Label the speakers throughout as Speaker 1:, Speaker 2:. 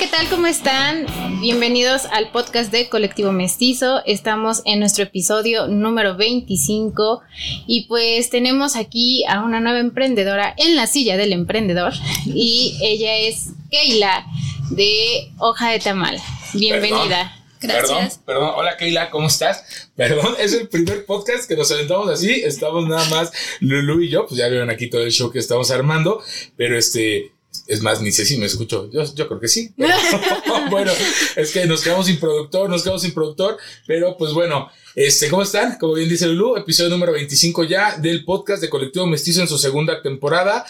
Speaker 1: ¿qué tal? ¿Cómo están? Bienvenidos al podcast de Colectivo Mestizo. Estamos en nuestro episodio número 25 y pues tenemos aquí a una nueva emprendedora en la silla del emprendedor y ella es Keila de Hoja de Tamal. Bienvenida.
Speaker 2: Gracias. Perdón, perdón. Hola Keila, ¿cómo estás? Perdón, es el primer podcast que nos aventamos así. Estamos nada más Lulu y yo, pues ya vieron aquí todo el show que estamos armando, pero este es más, ni sé si me escucho. Yo, yo creo que sí. bueno, es que nos quedamos sin productor, nos quedamos sin productor. Pero pues bueno, este, ¿cómo están? Como bien dice Lulu, episodio número 25 ya del podcast de Colectivo Mestizo en su segunda temporada.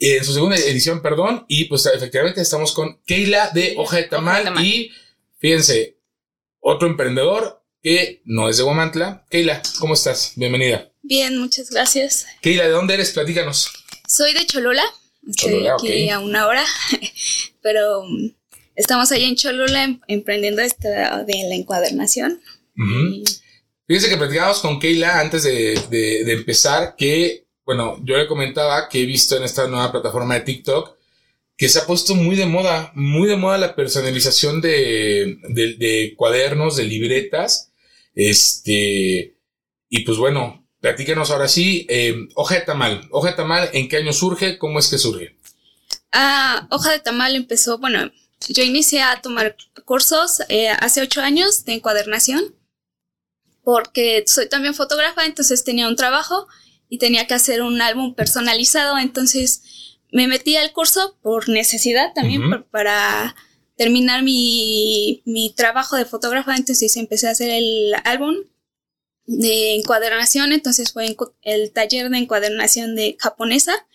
Speaker 2: En su segunda edición, perdón. Y pues efectivamente estamos con Keila de Hoja de Tamal. Y fíjense, otro emprendedor que no es de Guamantla. Keila, ¿cómo estás? Bienvenida.
Speaker 3: Bien, muchas gracias.
Speaker 2: Keila, ¿de dónde eres? Platícanos.
Speaker 3: Soy de Cholula. Estoy aquí a una hora, pero um, estamos ahí en Cholula em, emprendiendo esta de la encuadernación.
Speaker 2: Fíjense que platicábamos con Keila antes de, empezar que, bueno, yo le comentaba que he visto en esta nueva plataforma de TikTok que se ha puesto muy de moda, muy de moda la personalización de, de cuadernos, de libretas. Este, y pues bueno, Platíquenos ahora sí, eh, Hoja de Tamal. Hoja de Tamal, ¿en qué año surge? ¿Cómo es que surge?
Speaker 3: Ah, Hoja de Tamal empezó, bueno, yo inicié a tomar cursos eh, hace ocho años de encuadernación, porque soy también fotógrafa, entonces tenía un trabajo y tenía que hacer un álbum personalizado, entonces me metí al curso por necesidad también, para terminar mi, mi trabajo de fotógrafa, entonces empecé a hacer el álbum de encuadernación, entonces fue el taller de encuadernación de japonesa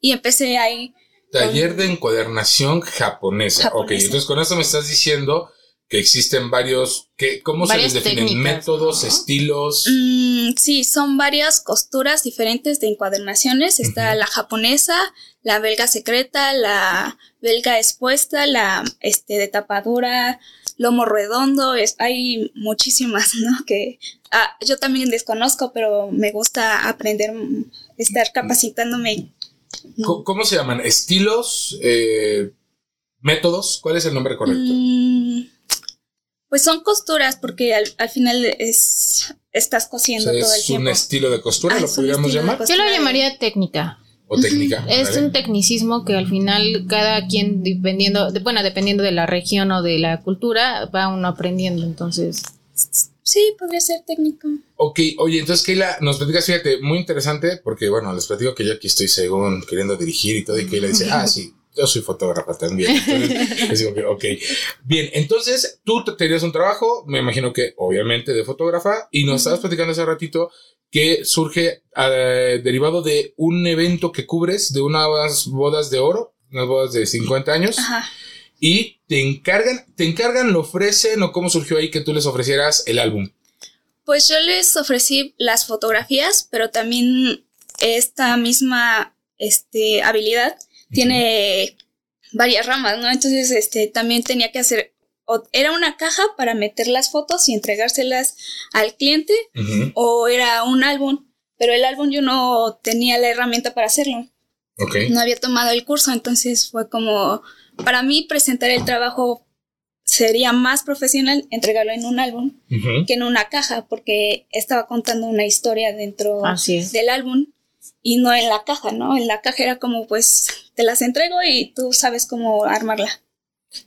Speaker 3: y empecé ahí.
Speaker 2: Taller de encuadernación japonesa. Ok, entonces con eso me estás diciendo que existen varios, que, ¿cómo se les definen? Métodos, estilos.
Speaker 3: Mm, sí, son varias costuras diferentes de encuadernaciones. Está la japonesa, la belga secreta, la belga expuesta, la este, de tapadura, lomo redondo, es, hay muchísimas, ¿no? Que ah, yo también desconozco, pero me gusta aprender, estar capacitándome.
Speaker 2: ¿Cómo, se llaman? ¿Estilos? Eh, ¿Métodos? ¿Cuál es el nombre correcto? Mm,
Speaker 3: pues son costuras, porque al, final es estás cosiendo todo el tiempo.
Speaker 2: ¿Es un estilo de costura? ¿Lo podríamos llamar?
Speaker 1: Yo lo llamaría técnica
Speaker 2: o técnica.
Speaker 1: Es un tecnicismo que al final cada quien, dependiendo, de, bueno, dependiendo de la región o de la cultura, va uno aprendiendo, entonces.
Speaker 3: Sí, podría ser técnico.
Speaker 2: Ok, oye, entonces Keila, nos platicas, fíjate, muy interesante, porque bueno, les platico que yo aquí estoy según queriendo dirigir y todo, y Keila dice, ah, sí, yo soy fotógrafa también. Entonces, digo que, ok. Bien, entonces tú tenías un trabajo, me imagino que obviamente de fotógrafa, y nos estabas platicando hace ratito que surge eh, derivado de un evento que cubres, de unas bodas de oro, unas bodas de 50 años. Y te encargan, te encargan, lo ofrecen o cómo surgió ahí que tú les ofrecieras el álbum.
Speaker 3: Pues yo les ofrecí las fotografías, pero también esta misma este, habilidad tiene varias ramas, ¿no? Entonces, este, también tenía que hacer era una caja para meter las fotos y entregárselas al cliente o era un álbum, pero el álbum yo no tenía la herramienta para hacerlo. No había tomado el curso, entonces fue como, para mí presentar el trabajo sería más profesional entregarlo en un álbum que en una caja, porque estaba contando una historia dentro del álbum y no en la caja, ¿no? En la caja era como, pues, te las entrego y tú sabes cómo armarla.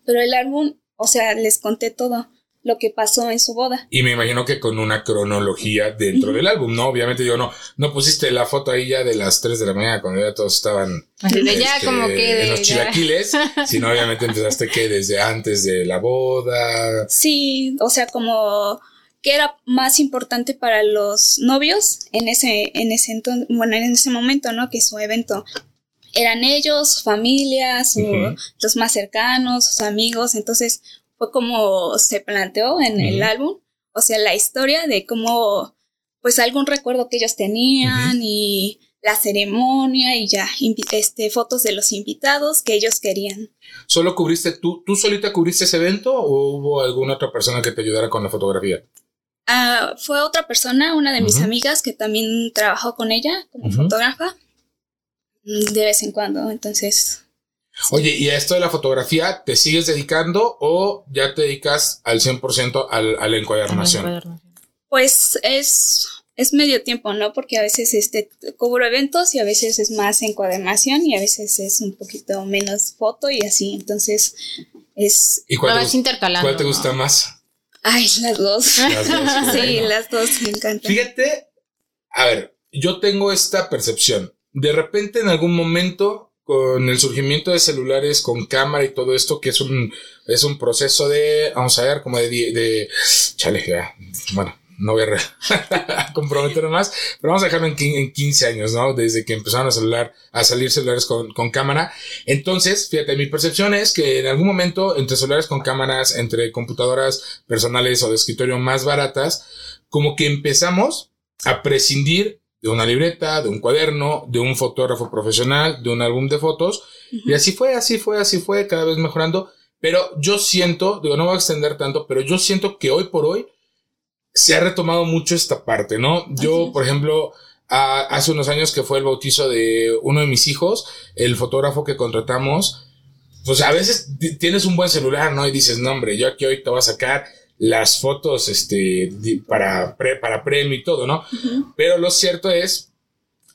Speaker 3: Pero el álbum o sea, les conté todo lo que pasó en su boda.
Speaker 2: Y me imagino que con una cronología dentro del álbum, ¿no? Obviamente yo no, no pusiste la foto ahí ya de las 3 de la mañana cuando ya todos estaban
Speaker 1: ya como que
Speaker 2: en los chilaquiles, sino obviamente empezaste que desde antes de la boda.
Speaker 3: Sí, o sea, como que era más importante para los novios en ese, en ese entonces, bueno, en ese momento, ¿no? Que su evento eran ellos, sus familias, los más cercanos, sus amigos, entonces fue como se planteó en el álbum, o sea, la historia de cómo, pues algún recuerdo que ellos tenían y la ceremonia y ya, este, fotos de los invitados que ellos querían.
Speaker 2: ¿Solo cubriste tú, tú solita cubriste ese evento o hubo alguna otra persona que te ayudara con la fotografía?
Speaker 3: Ah, fue otra persona, una de mis amigas que también trabajó con ella como fotógrafa de vez en cuando, entonces.
Speaker 2: Oye, ¿y a esto de la fotografía te sigues dedicando o ya te dedicas al 100% al, a la encuadernación?
Speaker 3: Pues es, es medio tiempo, ¿no? Porque a veces este, cubro eventos y a veces es más encuadernación y a veces es un poquito menos foto y así. Entonces es...
Speaker 2: ¿Y cuál, te,
Speaker 1: intercalando,
Speaker 2: cuál te
Speaker 1: ¿no?
Speaker 2: gusta más?
Speaker 3: Ay, las dos.
Speaker 2: Las dos,
Speaker 3: sí,
Speaker 2: bueno.
Speaker 3: las dos me encantan.
Speaker 2: Fíjate, a ver, yo tengo esta percepción. De repente, en algún momento, con el surgimiento de celulares con cámara y todo esto, que es un, es un proceso de, vamos a ver, como de, de, chale, ya, bueno, no voy a comprometerme más, pero vamos a dejarlo en, en 15 años, ¿no? Desde que empezaron a, celular, a salir celulares con, con cámara. Entonces, fíjate, mi percepción es que en algún momento, entre celulares con cámaras, entre computadoras personales o de escritorio más baratas, como que empezamos a prescindir de una libreta, de un cuaderno, de un fotógrafo profesional, de un álbum de fotos. Y así fue, así fue, así fue, cada vez mejorando. Pero yo siento, digo, no voy a extender tanto, pero yo siento que hoy por hoy se ha retomado mucho esta parte, ¿no? Yo, por ejemplo, a- hace unos años que fue el bautizo de uno de mis hijos, el fotógrafo que contratamos, pues a veces tienes un buen celular, ¿no? Y dices, no, hombre, yo aquí hoy te voy a sacar las fotos, este, para, pre- para premio y todo, ¿no? Pero lo cierto es,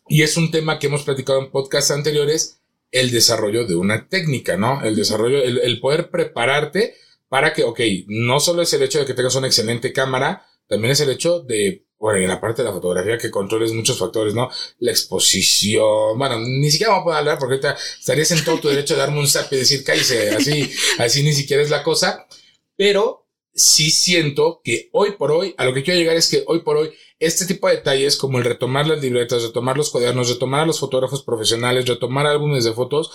Speaker 2: y es un tema que hemos platicado en podcasts anteriores, el desarrollo de una técnica, ¿no? El desarrollo, el, el poder prepararte para que, ok, no solo es el hecho de que tengas una excelente cámara, también es el hecho de, bueno, en la parte de la fotografía que controles muchos factores, ¿no? La exposición, bueno, ni siquiera vamos a poder hablar porque ahorita estarías en todo tu derecho de darme un zap y decir, cállese, así, así ni siquiera es la cosa, pero sí siento que hoy por hoy, a lo que quiero llegar es que hoy por hoy, este tipo de detalles como el retomar las libretas, retomar los cuadernos, retomar a los fotógrafos profesionales, retomar álbumes de fotos,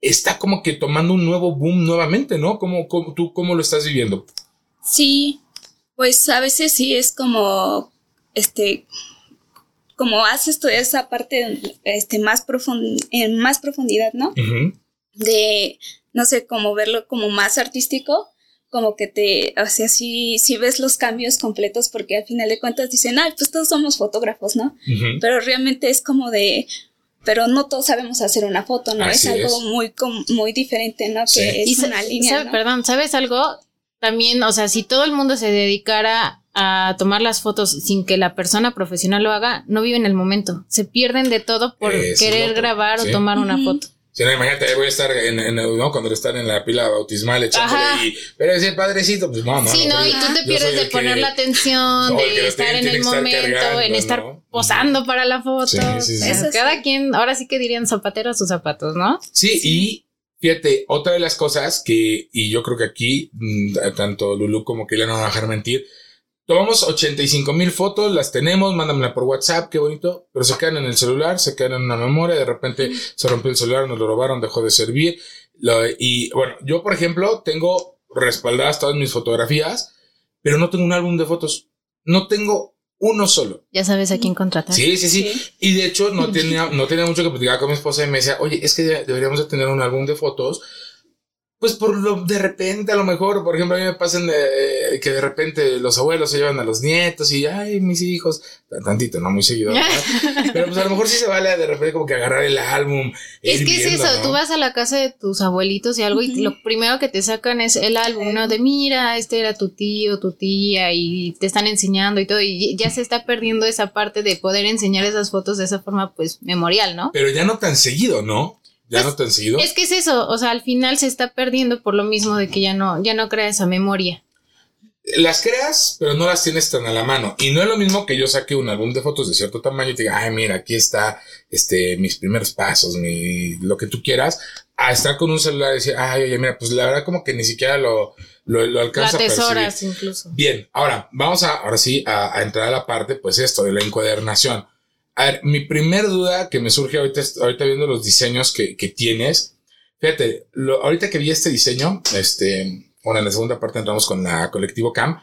Speaker 2: está como que tomando un nuevo boom nuevamente, ¿no? ¿Cómo, cómo- tú cómo lo estás viviendo?
Speaker 3: Sí, pues a veces sí es como, este, como haces toda esa parte, este, más profund en más profundidad, ¿no? De, no sé, como verlo como más artístico, como que te, o sea, sí, sí ves los cambios completos porque al final de cuentas dicen, ay, pues todos somos fotógrafos, ¿no? Pero realmente es como de, pero no todos sabemos hacer una foto, ¿no?
Speaker 2: Así
Speaker 3: es algo
Speaker 2: es.
Speaker 3: muy, com- muy diferente, ¿no?
Speaker 2: Sí.
Speaker 3: Que es una línea,
Speaker 1: sabe-
Speaker 3: ¿no?
Speaker 1: Perdón, ¿sabes algo? También, o sea, si todo el mundo se dedicara a tomar las fotos sin que la persona profesional lo haga, no viven el momento. Se pierden de todo por
Speaker 2: Eso
Speaker 1: querer grabar
Speaker 2: sí.
Speaker 1: o tomar una foto.
Speaker 2: Si no, imagínate, ahí voy a estar en, en- ¿no? Cuando están en la pila bautismal echándole
Speaker 1: Ajá.
Speaker 2: y, pero decir padrecito, pues no, no.
Speaker 1: sí, no, y tú te pierdes de
Speaker 2: el
Speaker 1: poner
Speaker 2: que-
Speaker 1: la atención,
Speaker 2: No, el que
Speaker 1: de estar
Speaker 2: tiene-
Speaker 1: en el
Speaker 2: que estar
Speaker 1: momento,
Speaker 2: cargando,
Speaker 1: en estar
Speaker 2: ¿no?
Speaker 1: posando para la foto.
Speaker 2: Sí, sí, sí.
Speaker 1: O sea,
Speaker 3: Eso sí.
Speaker 1: Cada quien, ahora sí que dirían zapatero a sus zapatos, ¿no?
Speaker 2: Sí, y fíjate, otra de las cosas que, y yo creo que aquí, mm, tanto Lulu como Keila no van a dejar mentir, tomamos 85 mil fotos, las tenemos, mándamela por WhatsApp, qué bonito, pero se quedan en el celular, se quedan en una memoria, de repente se rompió el celular, nos lo robaron, dejó de servir. Lo- y bueno, yo por ejemplo tengo respaldadas todas mis fotografías, pero no tengo un álbum de fotos, no tengo uno solo.
Speaker 1: Ya sabes a quién contratar.
Speaker 2: Sí, sí, sí,
Speaker 3: Sí.
Speaker 2: Y de hecho no tenía, no tenía mucho que platicar con mi esposa y me decía, oye, es que de- deberíamos de tener un álbum de fotos. Pues por lo de repente, a lo mejor, por ejemplo, a mí me pasan eh, que de repente los abuelos se llevan a los nietos y, ay, mis hijos, Tan- tantito, no muy seguido, ¿verdad? Pero pues a lo mejor sí se vale de repente como que agarrar el álbum. e
Speaker 1: Es que es eso,
Speaker 2: ¿no?
Speaker 1: tú vas a la casa de tus abuelitos y algo y lo primero que te sacan es el álbum, ¿no? De mira, este era tu tío, tu tía y te están enseñando y todo y ya se está perdiendo esa parte de poder enseñar esas fotos de esa forma pues memorial, ¿no?
Speaker 2: Pero ya no tan seguido, ¿no? Ya
Speaker 1: Pues,
Speaker 2: no tan seguido.
Speaker 1: Es que es eso, o sea, al final se está perdiendo por lo mismo de que ya no ya no crea esa memoria.
Speaker 2: las creas, pero no las tienes tan a la mano. Y no es lo mismo que yo saque un álbum de fotos de cierto tamaño y te diga, ay, mira, aquí está este, mis primeros pasos, mi, lo que tú quieras, a estar con un celular y decir, ay, oye, mira, pues la verdad como que ni siquiera lo, lo, lo alcanza a percibir.
Speaker 1: incluso.
Speaker 2: Bien, ahora vamos a, ahora sí, a, a entrar a la parte, pues esto, de la encuadernación. A ver, mi primer duda que me surge ahorita, ahorita viendo los diseños que, que tienes, fíjate, lo- ahorita que vi este diseño, este, bueno, en la segunda parte entramos con la colectivo Cam,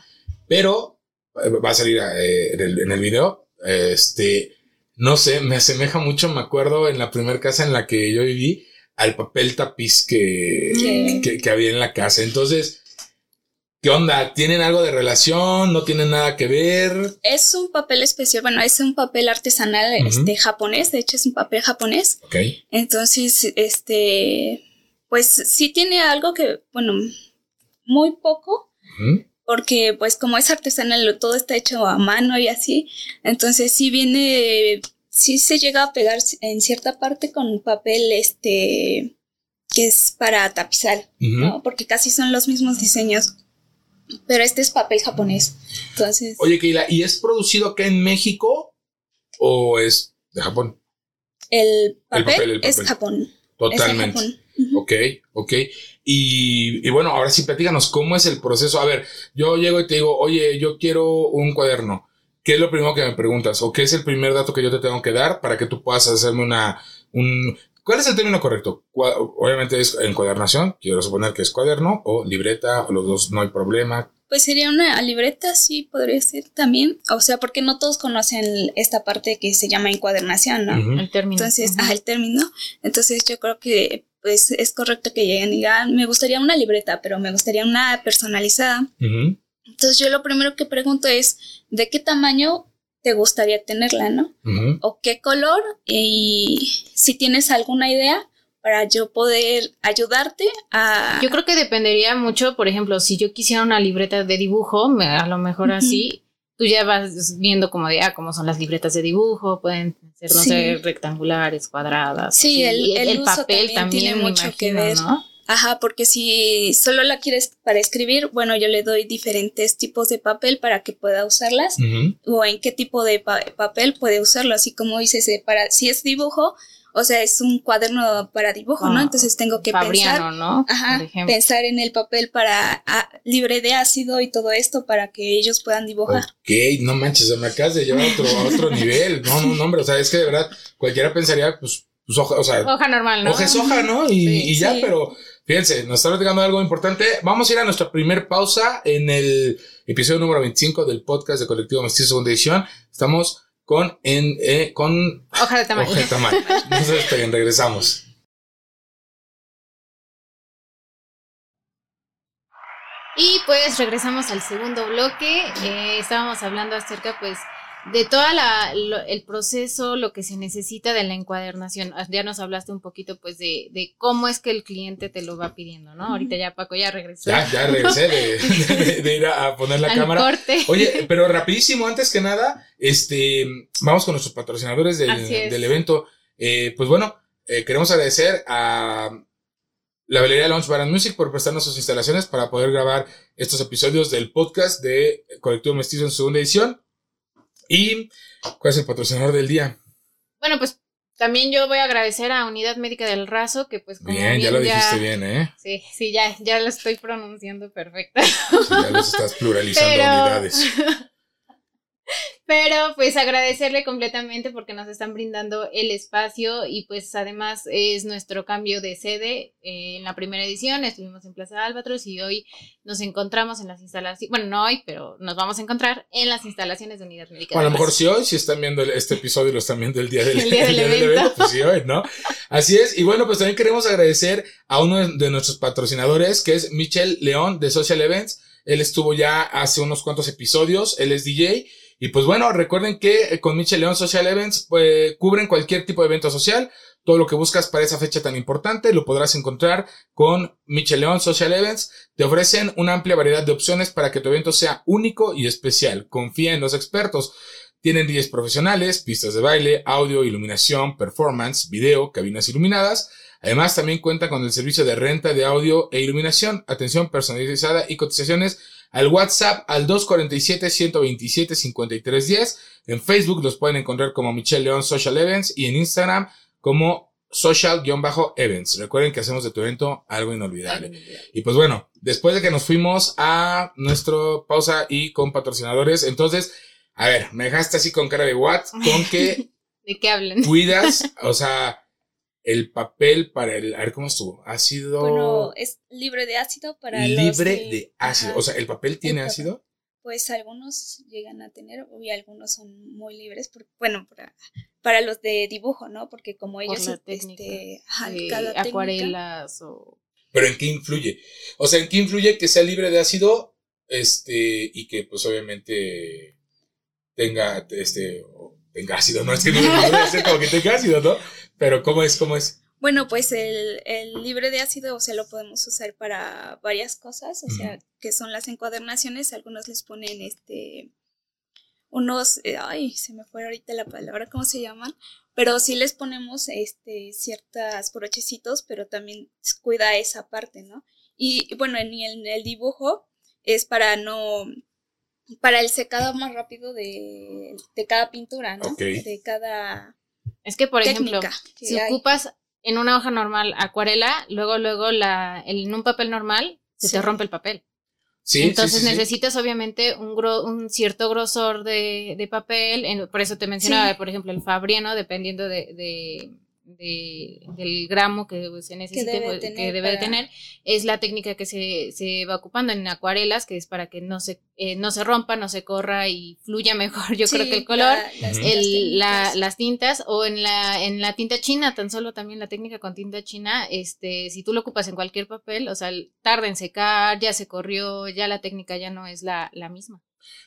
Speaker 2: pero eh, va a salir eh, en, el, en el video, este, no sé, me asemeja mucho, me acuerdo en la primera casa en la que yo viví, al papel tapiz que, que, que había en la casa. Entonces, ¿Qué onda? ¿Tienen algo de relación? ¿No tienen nada que ver?
Speaker 3: Es un papel especial, bueno, es un papel artesanal este, japonés, de hecho es un papel japonés.
Speaker 2: Ok.
Speaker 3: Entonces, este, pues sí tiene algo que, bueno, muy poco, porque pues como es artesanal, todo está hecho a mano y así, entonces sí viene, sí se llega a pegar en cierta parte con papel este que es para tapizar. Porque casi son los mismos diseños, pero este es papel japonés, entonces
Speaker 2: Oye, Keila, ¿y es producido acá en México o es de Japón?
Speaker 3: el papel,
Speaker 2: papel, el
Speaker 3: es
Speaker 2: papel.
Speaker 3: Japón, es de
Speaker 2: Totalmente.
Speaker 3: Japón. Ujú.
Speaker 2: Ok, ok. Y, y bueno, ahora sí, platícanos, ¿cómo es el proceso? A ver, yo llego y te digo, oye, yo quiero un cuaderno. ¿Qué es lo primero que me preguntas? ¿O qué es el primer dato que yo te tengo que dar para que tú puedas hacerme una... Un, ¿Cuál es el término correcto? Obviamente es encuadernación, quiero suponer que es cuaderno o libreta, o los dos no hay problema.
Speaker 3: Pues sería una libreta, sí, podría ser también. O sea, porque no todos conocen esta parte que se llama encuadernación, ¿no?
Speaker 1: El término.
Speaker 3: Entonces,
Speaker 1: Ujú.
Speaker 3: ajá, el término. Entonces, yo creo que pues es correcto que lleguen y digan, me gustaría una libreta, pero me gustaría una personalizada. Entonces, yo lo primero que pregunto es, ¿de qué tamaño te gustaría tenerla, no? ¿O qué color? Y si tienes alguna idea para yo poder ayudarte a...
Speaker 1: Yo creo que dependería mucho, por ejemplo, si yo quisiera una libreta de dibujo, me- a lo mejor así, tú ya vas viendo como de, ah, cómo son las libretas de dibujo, pueden ser, no
Speaker 3: Sí.
Speaker 1: sé, rectangulares, cuadradas.
Speaker 3: Sí,
Speaker 1: así.
Speaker 3: el- el uso
Speaker 1: papel
Speaker 3: también
Speaker 1: también,
Speaker 3: tiene mucho que ver.
Speaker 1: ¿no?
Speaker 3: Ajá, porque si solo la quieres para escribir, bueno, yo le doy diferentes tipos de papel para que pueda usarlas o en qué tipo de pa- papel puede usarlo, así como dices, para si es dibujo, o sea, es un cuaderno para dibujo, ¿no?
Speaker 1: Ah,
Speaker 3: Entonces tengo que
Speaker 1: Fabriano,
Speaker 3: pensar,
Speaker 1: ¿no?
Speaker 3: ajá, pensar en el papel para ah, libre de ácido y todo esto para que ellos puedan dibujar.
Speaker 2: Ok, no manches, me acabas de llevar a otro, a otro nivel. No, no, no, hombre, o sea, es que de verdad cualquiera pensaría, pues, pues hoja, o sea,
Speaker 1: Hoja normal, ¿no?
Speaker 2: hoja es hoja, ¿no? Y,
Speaker 1: Sí,
Speaker 2: y ya,
Speaker 3: sí.
Speaker 2: pero fíjense, nos está platicando algo importante. Vamos a ir a nuestra primer pausa en el episodio número 25 del podcast de Colectivo Mestizo Segunda Edición. Estamos con, en, eh, con
Speaker 1: Hoja de tamaño.
Speaker 2: hoja de tamaño. No se despeguen, regresamos.
Speaker 1: Y pues regresamos al segundo bloque. Eh, estábamos hablando acerca, pues, de toda la lo- el proceso, lo que se necesita de la encuadernación. Ah, Ya nos hablaste un poquito, pues, de, de cómo es que el cliente te lo va pidiendo, ¿no? Ahorita ya Paco ya regresó.
Speaker 2: Ya, ya regresé de, de- de ir a, poner la
Speaker 1: al
Speaker 2: cámara.
Speaker 1: corte.
Speaker 2: Oye, pero rapidísimo, antes que nada, este, vamos con nuestros patrocinadores del, del evento. Eh, pues bueno, eh, queremos agradecer a la Valeria Lounge Bar and Music por prestarnos sus instalaciones para poder grabar estos episodios del podcast de Colectivo Mestizo en su segunda edición. Y, ¿cuál es el patrocinador del día?
Speaker 1: Bueno, pues también yo voy a agradecer a Unidad Médica del Razo, que pues como
Speaker 2: Bien, ya lo dijiste bien, ¿eh?
Speaker 1: Sí, sí, ya, ya lo estoy pronunciando perfecto.
Speaker 2: Sí, ya los estás pluralizando
Speaker 1: Pero,
Speaker 2: unidades.
Speaker 1: pero pues agradecerle completamente porque nos están brindando el espacio y pues además es nuestro cambio de sede. Eh, en la primera edición estuvimos en Plaza Albatros y hoy nos encontramos en las instalaciones, bueno, no hoy, pero nos vamos a encontrar en las instalaciones de Unidad Médica.
Speaker 2: O a lo
Speaker 1: del
Speaker 2: mejor si hoy, si están viendo el- este episodio y lo están viendo el día del,
Speaker 1: El día del evento.
Speaker 2: pues sí, hoy, ¿no? Así es. Y bueno, pues también queremos agradecer a uno de- de nuestros patrocinadores, que es Michel León de Social Events. Él estuvo ya hace unos cuantos episodios, él es DJ. Y pues bueno, recuerden que eh, con Michel León Social Events pues, cubren cualquier tipo de evento social. Todo lo que buscas para esa fecha tan importante lo podrás encontrar con Michel León Social Events. Te ofrecen una amplia variedad de opciones para que tu evento sea único y especial. Confía en los expertos. Tienen DJs profesionales, pistas de baile, audio, iluminación, performance, video, cabinas iluminadas. Además, también cuenta con el servicio de renta de audio e iluminación, atención personalizada y cotizaciones al WhatsApp al 247-127-5310. En Facebook los pueden encontrar como Michelle León Social Events y en Instagram como social-events. Recuerden que hacemos de tu evento algo inolvidable. Y pues bueno, después de que nos fuimos a nuestra pausa y con patrocinadores, entonces, a ver, me dejaste así con cara de what, con que
Speaker 1: ¿De qué hablan?
Speaker 2: cuidas, o sea, el papel para el, a ver cómo estuvo, ácido
Speaker 3: Bueno, es libre de ácido para los
Speaker 2: libre
Speaker 3: que-
Speaker 2: de ácido,
Speaker 3: ajá.
Speaker 2: o sea, el papel tiene ácido.
Speaker 3: Pues algunos llegan a tener y algunos son muy libres, por- bueno, para, para los de dibujo, ¿no? Porque como
Speaker 1: Por
Speaker 3: ellos,
Speaker 1: la técnica.
Speaker 3: este, ajá,
Speaker 1: de
Speaker 3: cada técnica-
Speaker 1: acuarelas o
Speaker 2: Pero ¿en qué influye? O sea, ¿en qué influye que sea libre de ácido? Este, y que pues obviamente tenga, este, o tenga ácido, no es que no ser como que tenga ácido, ¿no? Pero ¿cómo es? ¿Cómo es?
Speaker 3: Bueno, pues el, el, libre de ácido, o sea, lo podemos usar para varias cosas, o sea, que son las encuadernaciones, algunos les ponen este unos, eh, ay, se me fue ahorita la palabra, ¿cómo se llaman? Pero sí les ponemos este ciertas brochecitos, pero también cuida esa parte, ¿no? Y bueno, en el, el dibujo es para no para el secado más rápido de, de cada pintura, ¿no? De cada
Speaker 1: es que, por ejemplo, si ocupas en una hoja normal acuarela, luego, luego la, en un papel normal se te rompe el papel. Sí, Entonces necesitas obviamente un, un cierto grosor de, de papel, por eso te mencionaba, por ejemplo, el fabriano, dependiendo de de, del gramo que se necesite, que debe, pues, tener, tener, es la técnica que se, se, va ocupando en acuarelas, que es para que no se, eh, no se rompa, no se corra y fluya mejor, yo creo que el color, las, tintas, o en la, en la tinta china, tan solo también la técnica con tinta china, este, si tú lo ocupas en cualquier papel, o sea, tarda en secar, ya se corrió, ya la técnica ya no es la, la misma.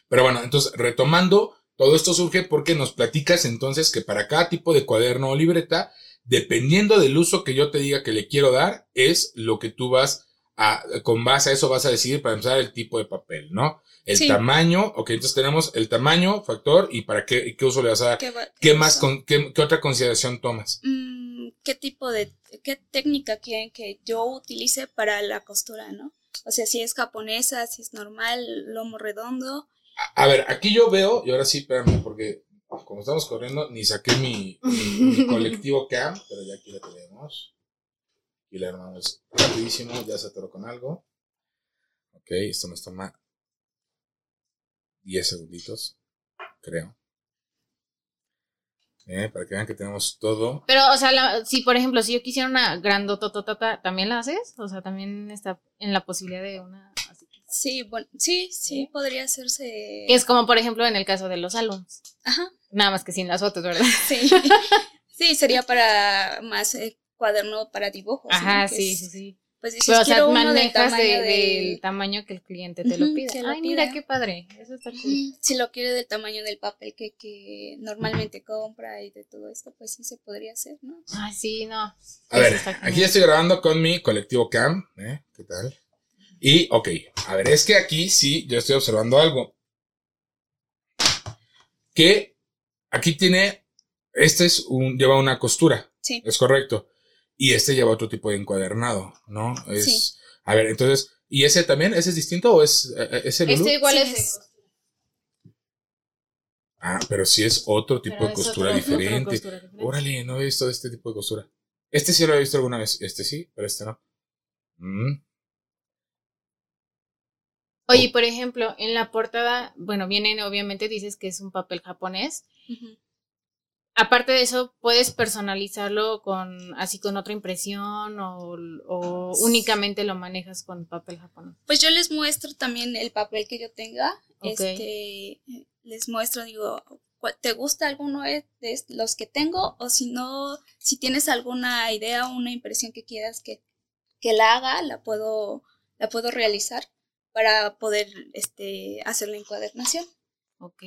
Speaker 2: Pero bueno, entonces, retomando, todo esto surge porque nos platicas entonces que para cada tipo de cuaderno o libreta dependiendo del uso que yo te diga que le quiero dar, es lo que tú vas a, con base a eso vas a decidir para empezar el tipo de papel, ¿no? El tamaño, ok, entonces tenemos el tamaño, factor, y para qué, qué uso le vas a dar. ¿Qué, más, con, qué, otra consideración tomas?
Speaker 3: Mm, ¿Qué tipo de, qué técnica quieren que yo utilice para la costura, no? O sea, si es japonesa, si es normal, lomo redondo.
Speaker 2: A, a ver, aquí yo veo, y ahora sí, espérame, porque como estamos corriendo, ni saqué mi, colectivo cam, pero ya aquí la tenemos. Y la armamos rapidísimo, ya se atoró con algo. Ok, esto nos toma 10 segunditos, creo. Eh, para que vean que tenemos todo.
Speaker 1: Pero, o sea, si por ejemplo, si yo quisiera una grandototota, ¿también la haces? O sea, también está en la posibilidad de una
Speaker 3: Sí, bueno, sí, sí, podría hacerse.
Speaker 1: Es como, por ejemplo, en el caso de los álbums. Ajá. Nada más que sin las fotos, ¿verdad?
Speaker 3: Sí. sí, sería para más eh, cuaderno para dibujos.
Speaker 1: Ajá, sí, sí, sí. Pues dices, Pero, o sea, manejas del... tamaño que el cliente te lo pide. Ay, mira qué padre. Eso está cool.
Speaker 3: Si lo quiere del tamaño del papel que, que normalmente compra y de todo esto, pues sí se podría hacer, ¿no?
Speaker 1: Ay, sí, no.
Speaker 2: A ver, aquí estoy grabando con mi colectivo Cam. ¿eh? ¿Qué tal? Y, ok, a ver, es que aquí sí, yo estoy observando algo. Que aquí tiene, este es un, lleva una costura. Sí. Es correcto. Y este lleva otro tipo de encuadernado, ¿no? Es, sí. A ver, entonces, ¿y ese también? ¿Ese es distinto o es, e, e, ese
Speaker 1: Este igual es
Speaker 2: Ah, pero sí es otro tipo de costura, diferente. Órale, no he visto este tipo de costura. Este sí lo he visto alguna vez. Este sí, pero este no. Mm.
Speaker 1: Oye, por ejemplo, en la portada, bueno, vienen, obviamente dices que es un papel japonés. Aparte de eso, ¿puedes personalizarlo con así con otra impresión o, únicamente lo manejas con papel japonés?
Speaker 3: Pues yo les muestro también el papel que yo tenga. Este, les muestro, digo, ¿te gusta alguno de los que tengo? O si no, si tienes alguna idea o una impresión que quieras que, que la haga, la puedo, la puedo realizar para poder este, hacer la encuadernación.
Speaker 1: Ok.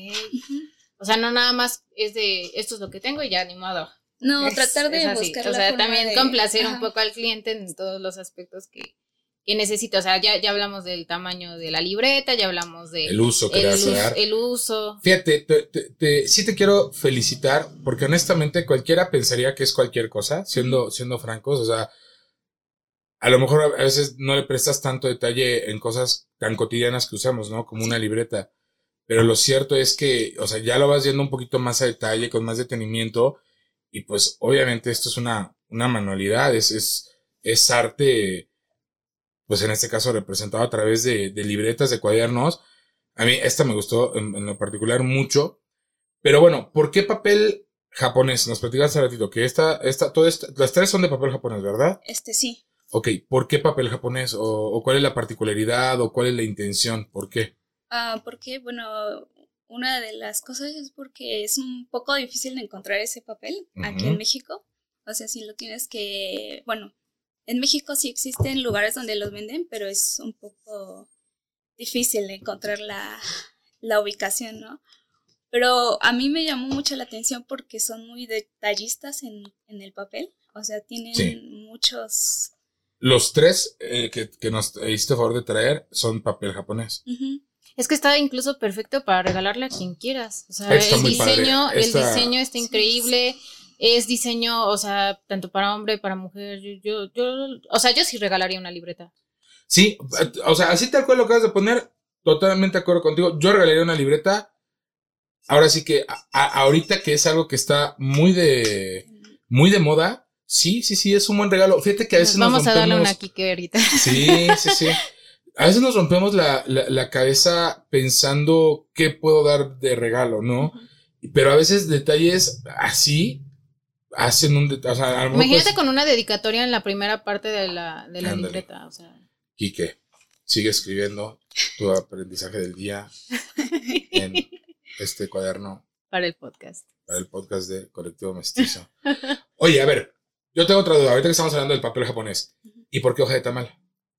Speaker 1: O sea, no nada más es de esto es lo que tengo y ya ni modo.
Speaker 3: No, tratar de buscar
Speaker 1: O sea, también complacer un poco al cliente en todos los aspectos que, que necesita. O sea, ya, ya hablamos del tamaño de la libreta, ya hablamos de
Speaker 2: el uso que
Speaker 1: el,
Speaker 2: vas a dar.
Speaker 1: el uso.
Speaker 2: Fíjate, te, sí te quiero felicitar porque honestamente cualquiera pensaría que es cualquier cosa, siendo, siendo francos. O sea, a lo mejor a veces no le prestas tanto detalle en cosas tan cotidianas que usamos, ¿no? Como una libreta. Pero lo cierto es que, o sea, ya lo vas viendo un poquito más a detalle, con más detenimiento. Y pues, obviamente, esto es una, una manualidad, es, es, es arte, pues en este caso representado a través de, de libretas, de cuadernos. A mí esta me gustó en, lo particular mucho. Pero bueno, ¿por qué papel japonés? Nos platicas hace ratito que esta, esta, todas las tres son de papel japonés, ¿verdad?
Speaker 3: Este sí.
Speaker 2: Ok, ¿por qué papel japonés? O, cuál es la particularidad? ¿O cuál es la intención? ¿Por qué?
Speaker 3: Ah, porque, bueno, una de las cosas es porque es un poco difícil de encontrar ese papel aquí en México. O sea, si lo tienes que, bueno, en México sí existen lugares donde los venden, pero es un poco difícil de encontrar la, la ubicación, ¿no? Pero a mí me llamó mucho la atención porque son muy detallistas en, en el papel. O sea, tienen
Speaker 2: Sí.
Speaker 3: muchos...
Speaker 2: Los tres eh, que, que nos hiciste favor de traer son papel japonés.
Speaker 1: Es que está incluso perfecto para regalarle a quien quieras. O sea,
Speaker 2: Está
Speaker 1: el diseño,
Speaker 2: Está-
Speaker 1: el diseño está increíble. Es diseño, o sea, tanto para hombre, para mujer. Yo, yo, yo- o sea, yo sí regalaría una libreta.
Speaker 2: Sí, o sea, así tal cual lo acabas de poner, totalmente de acuerdo contigo. Yo regalaría una libreta. Ahora sí que a- a- ahorita que es algo que está muy de muy de moda, sí, sí, sí, es un buen regalo. Fíjate que a veces
Speaker 1: Vamos
Speaker 2: nos
Speaker 1: a darle
Speaker 2: rompemos-
Speaker 1: una Kike ahorita.
Speaker 2: Sí, sí, sí. A veces nos rompemos la, la, la cabeza pensando qué puedo dar de regalo, ¿no? Pero a veces detalles así hacen un detalle. O sea, mejor,
Speaker 1: Imagínate
Speaker 2: pues,
Speaker 1: con una dedicatoria en la primera parte de la, de la libreta. O sea,
Speaker 2: Quique, sigue escribiendo tu aprendizaje del día en este cuaderno
Speaker 1: para el podcast.
Speaker 2: para el podcast de Colectivo Mestizo. Oye, a ver, yo tengo otra duda. Ahorita que estamos hablando del papel japonés. ¿Y por qué hoja de tamal?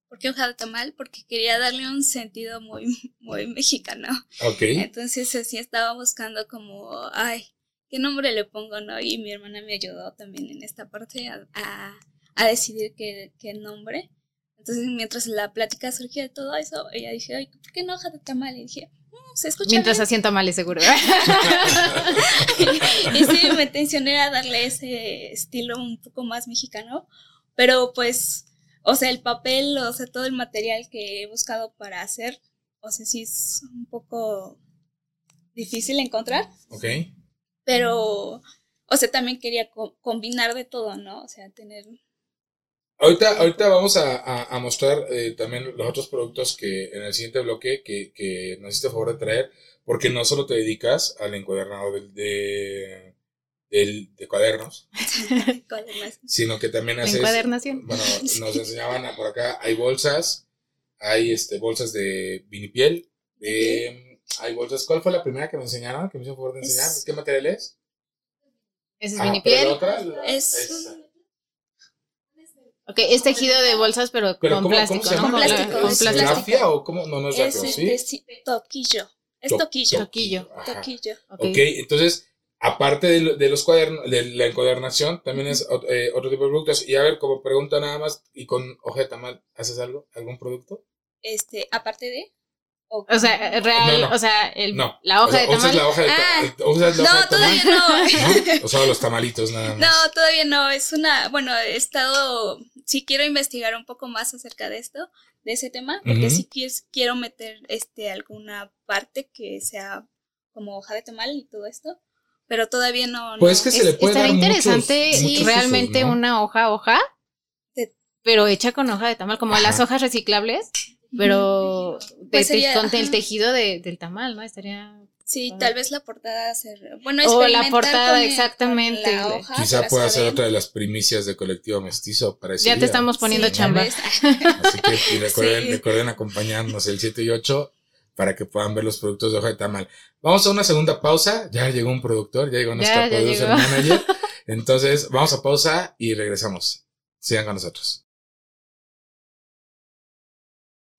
Speaker 3: ¿Por qué hoja de tamal? Porque quería darle un sentido muy, muy mexicano.
Speaker 2: Ok.
Speaker 3: Entonces así estaba buscando como, ay, ¿qué nombre le pongo, no? Y mi hermana me ayudó también en esta parte a, a, a decidir qué, qué nombre. Entonces mientras la plática surgía de todo eso, ella dije, ay, ¿por qué no hoja de tamal? Y dije, "Mm, se escucha
Speaker 1: Mientras
Speaker 3: bien".
Speaker 1: hacían tamales, seguro.
Speaker 3: y sí, me intencioné a darle ese estilo un poco más mexicano, pero pues, o sea, el papel, o sea, todo el material que he buscado para hacer, o sea, sí es un poco difícil encontrar,
Speaker 2: Ok.
Speaker 3: pero, o sea, también quería co- combinar de todo, ¿no? O sea, tener...
Speaker 2: Ahorita, ahorita vamos a, a- a mostrar eh, también los otros productos que en el siguiente bloque que, que nos hiciste favor de traer, porque no solo te dedicas al encuadernado del- de, del- de cuadernos, sino que también haces...
Speaker 1: encuadernación.
Speaker 2: Bueno, nos enseñaban a- por acá, hay bolsas, hay este bolsas de vinipiel, de, hay bolsas, ¿cuál fue la primera que me enseñaron? Que me hicieron favor de enseñar,
Speaker 3: Es-
Speaker 2: ¿qué material es?
Speaker 1: Es
Speaker 2: Ah,
Speaker 1: vinipiel.
Speaker 2: la otra, la-
Speaker 3: Es
Speaker 2: esa.
Speaker 1: Ok, es tejido de bolsas, pero,
Speaker 2: Pero
Speaker 1: con
Speaker 2: ¿cómo,
Speaker 1: plástico.
Speaker 3: Con plástico,
Speaker 1: Con
Speaker 3: es
Speaker 1: plástico.
Speaker 2: ¿Rafia o cómo? No, no es
Speaker 3: Es
Speaker 2: rafia, ¿sí?
Speaker 3: sí, toquillo. Es
Speaker 2: To-
Speaker 3: toquillo.
Speaker 1: Toquillo.
Speaker 2: Ajá.
Speaker 3: Toquillo.
Speaker 1: Ok.
Speaker 2: Ok, entonces, aparte de, lo- de los cuadernos, de la encuadernación, también es eh, otro tipo de productos. Y a ver, como pregunta nada más, y con hoja de tamal, ¿haces algo? ¿Algún producto?
Speaker 3: Este, aparte de... o-
Speaker 1: O sea, real,
Speaker 2: No, no.
Speaker 1: o sea, el-
Speaker 2: No.
Speaker 1: la hoja
Speaker 2: O sea,
Speaker 1: de
Speaker 2: ¿Usas
Speaker 1: tamal.
Speaker 2: la hoja de, ta-
Speaker 3: Ah.
Speaker 2: ¿usas la hoja
Speaker 3: No,
Speaker 2: de
Speaker 3: todavía no.
Speaker 2: ¿No? O solo los tamalitos nada más.
Speaker 3: No, todavía no. Es una, bueno, he estado, sí quiero investigar un poco más acerca de esto, de ese tema, porque
Speaker 2: Ujú.
Speaker 3: sí quies- quiero meter, este, alguna parte que sea como hoja de tamal y todo esto, pero todavía no.
Speaker 2: Pues
Speaker 3: no.
Speaker 2: es que se le puede
Speaker 1: estaría
Speaker 2: dar
Speaker 1: interesante
Speaker 2: muchos- muchos
Speaker 1: realmente
Speaker 2: usos, ¿no?
Speaker 1: una hoja hoja,
Speaker 3: De-
Speaker 1: pero hecha con hoja de tamal, como
Speaker 2: Ajá.
Speaker 1: las hojas reciclables, pero de-
Speaker 3: Pues
Speaker 1: de-
Speaker 3: sería-
Speaker 1: con el tejido de- del tamal, ¿no? Estaría
Speaker 3: Sí, tal vez la portada hacer, bueno,
Speaker 1: O la portada,
Speaker 3: con
Speaker 1: exactamente.
Speaker 3: con la hoja
Speaker 2: Quizá pueda ser otra de las primicias de Colectivo Mestizo para ese
Speaker 1: Ya te estamos poniendo
Speaker 3: Sí,
Speaker 1: chamba.
Speaker 2: Así que y recuerden,
Speaker 3: Sí.
Speaker 2: recuerden acompañarnos el 7 y 8 para que puedan ver los productos de hoja de tamal. Vamos a una segunda pausa. Ya llegó un productor, ya llegó
Speaker 1: ya
Speaker 2: producer
Speaker 1: llegó.
Speaker 2: manager. Entonces, vamos a pausa y regresamos. Sigan con nosotros.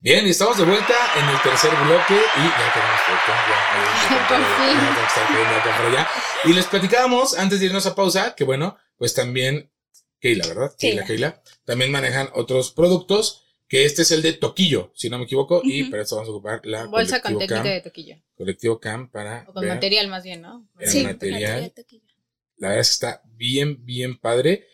Speaker 2: Bien, y estamos de vuelta en el tercer bloque y ya tenemos
Speaker 1: Por
Speaker 2: acá. Y les platicábamos antes de irnos a pausa que bueno, pues también Keila, ¿verdad? Keila,
Speaker 3: Keila.
Speaker 2: Keila. También manejan otros productos, que este es el de Toquillo, si no me equivoco, y para eso vamos a ocupar la
Speaker 1: bolsa con técnica
Speaker 2: Cam,
Speaker 1: de toquillo.
Speaker 2: Colectivo Cam para
Speaker 1: O con
Speaker 2: ver.
Speaker 1: material más bien, ¿no?
Speaker 2: El
Speaker 3: Sí,
Speaker 2: material.
Speaker 3: toquillo.
Speaker 2: La verdad es que está bien, bien padre.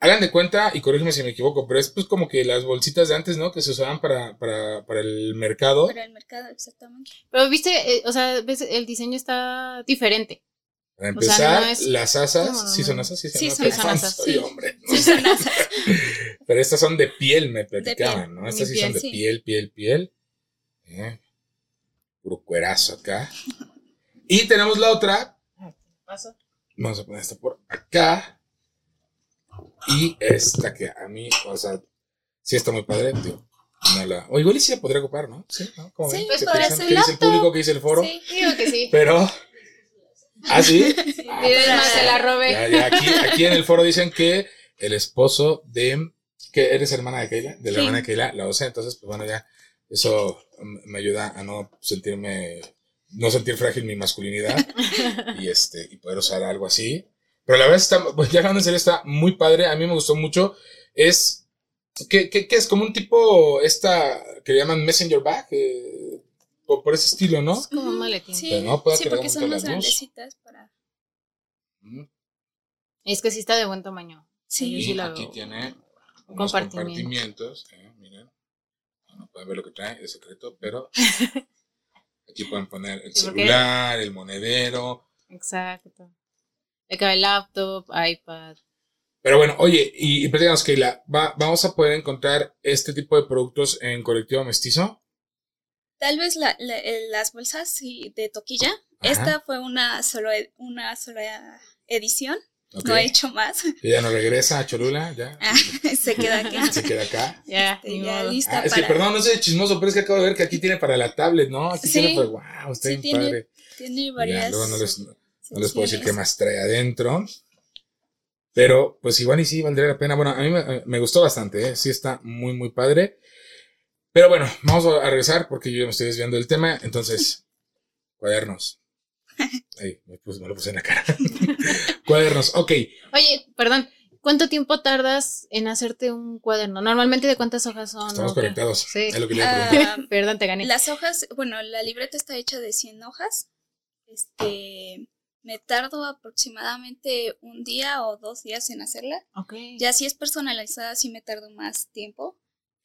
Speaker 2: Hagan de cuenta, y corrígeme si me equivoco, pero es pues como que las bolsitas de antes, ¿no? Que se usaban para, para, para el mercado.
Speaker 3: Para el mercado, exactamente.
Speaker 1: Pero viste, eh, o sea, ves, el diseño está diferente.
Speaker 2: Para
Speaker 1: O sea,
Speaker 2: empezar,
Speaker 1: no es-
Speaker 2: las asas,
Speaker 1: No, no,
Speaker 2: ¿sí son asas? Sí,
Speaker 3: Sí,
Speaker 2: son
Speaker 3: son
Speaker 2: asas. Soy
Speaker 3: sí.
Speaker 2: hombre.
Speaker 3: Sí, son asas.
Speaker 2: Pero estas son de piel, me platicaban,
Speaker 3: piel,
Speaker 2: ¿no? Estas sí son
Speaker 1: piel,
Speaker 2: de
Speaker 3: sí.
Speaker 2: piel, piel, piel. Eh, Puro cuerazo acá. Y tenemos la otra.
Speaker 1: Paso.
Speaker 2: Vamos a poner esta por acá. Y esta que a mí, o sea, sí está muy padre. Tío. No la... O igual y sí la podría ocupar, ¿no? Sí, ¿no? ¿Cómo
Speaker 3: Sí, pues
Speaker 2: ¿Qué
Speaker 3: podría ser
Speaker 2: ¿Qué dice el público? ¿Qué dice el foro?
Speaker 3: Sí.
Speaker 1: Digo que sí.
Speaker 2: Pero. ¿Ah, sí?
Speaker 1: Es se la robé.
Speaker 2: Ya, ya, aquí, aquí en el foro dicen que el esposo de. que eres hermana de Keila, de la
Speaker 3: Sí.
Speaker 2: hermana de Keila, la OCE, entonces, pues bueno, ya. Eso me ayuda a no sentirme. no sentir frágil mi masculinidad y este y poder usar algo así. Pero la verdad está, pues ya hablando en serio, está muy padre. A mí me gustó mucho. Es, ¿qué, qué, qué es? Como un tipo, esta, que le llaman Messenger Bag, eh, por, por ese estilo, ¿no?
Speaker 1: Es como un maletín.
Speaker 3: Sí,
Speaker 2: Pero no, puede
Speaker 3: sí
Speaker 2: que le
Speaker 3: porque son
Speaker 2: dos.
Speaker 3: grandecitas para...
Speaker 1: Es que sí está de buen tamaño.
Speaker 3: Sí.
Speaker 2: Aquí
Speaker 1: veo.
Speaker 2: tiene unos
Speaker 1: Compartimiento.
Speaker 2: compartimientos. eh, miren. No pueden ver lo que trae, es secreto, pero aquí pueden poner el
Speaker 1: Sí, porque-
Speaker 2: celular, el monedero.
Speaker 1: Exacto. Le cabe laptop, iPad.
Speaker 2: Pero bueno, oye, y, y platícanos, Keila, ¿va- ¿vamos a poder encontrar este tipo de productos en Colectivo Mestizo?
Speaker 3: Tal vez la- la- las bolsas sí, de toquilla.
Speaker 2: Ajá.
Speaker 3: Esta fue una solo una sola edición. No he hecho más.
Speaker 2: Que ya no regresa a Cholula, ya.
Speaker 3: Ah, Se queda aquí.
Speaker 2: Se queda acá.
Speaker 1: Ya,
Speaker 3: Este, ya lista
Speaker 2: Ah, es que perdón, no soy chismoso, pero es que acabo de ver que aquí tiene para la tablet, ¿no? Aquí
Speaker 3: Sí.
Speaker 2: tiene para. ¡Wow! Está
Speaker 3: Sí,
Speaker 2: bien
Speaker 3: tiene
Speaker 2: padre.
Speaker 3: Tiene
Speaker 2: Ya,
Speaker 3: varias.
Speaker 2: luego no les, no les puedo decir qué más trae adentro. Pero, pues igual y sí, valdría la pena. Bueno, a mí me, me gustó bastante, ¿eh? Sí está muy, muy padre. Pero bueno, vamos a regresar porque yo ya me estoy desviando del tema. Entonces, cuadernos. Ahí, me, puse- me lo puse en la cara. cuadernos, ok.
Speaker 1: Oye, perdón. ¿Cuánto tiempo tardas en hacerte un cuaderno? Normalmente de cuántas hojas son.
Speaker 2: Estamos conectados.
Speaker 1: Sí.
Speaker 2: Es lo que.
Speaker 3: Ah,
Speaker 1: Perdón, te gané.
Speaker 3: las hojas, bueno, la libreta está hecha de 100 hojas. Este, me tardo aproximadamente un día o dos días en hacerla.
Speaker 1: Ok.
Speaker 3: Ya si es personalizada, sí me tardo más tiempo,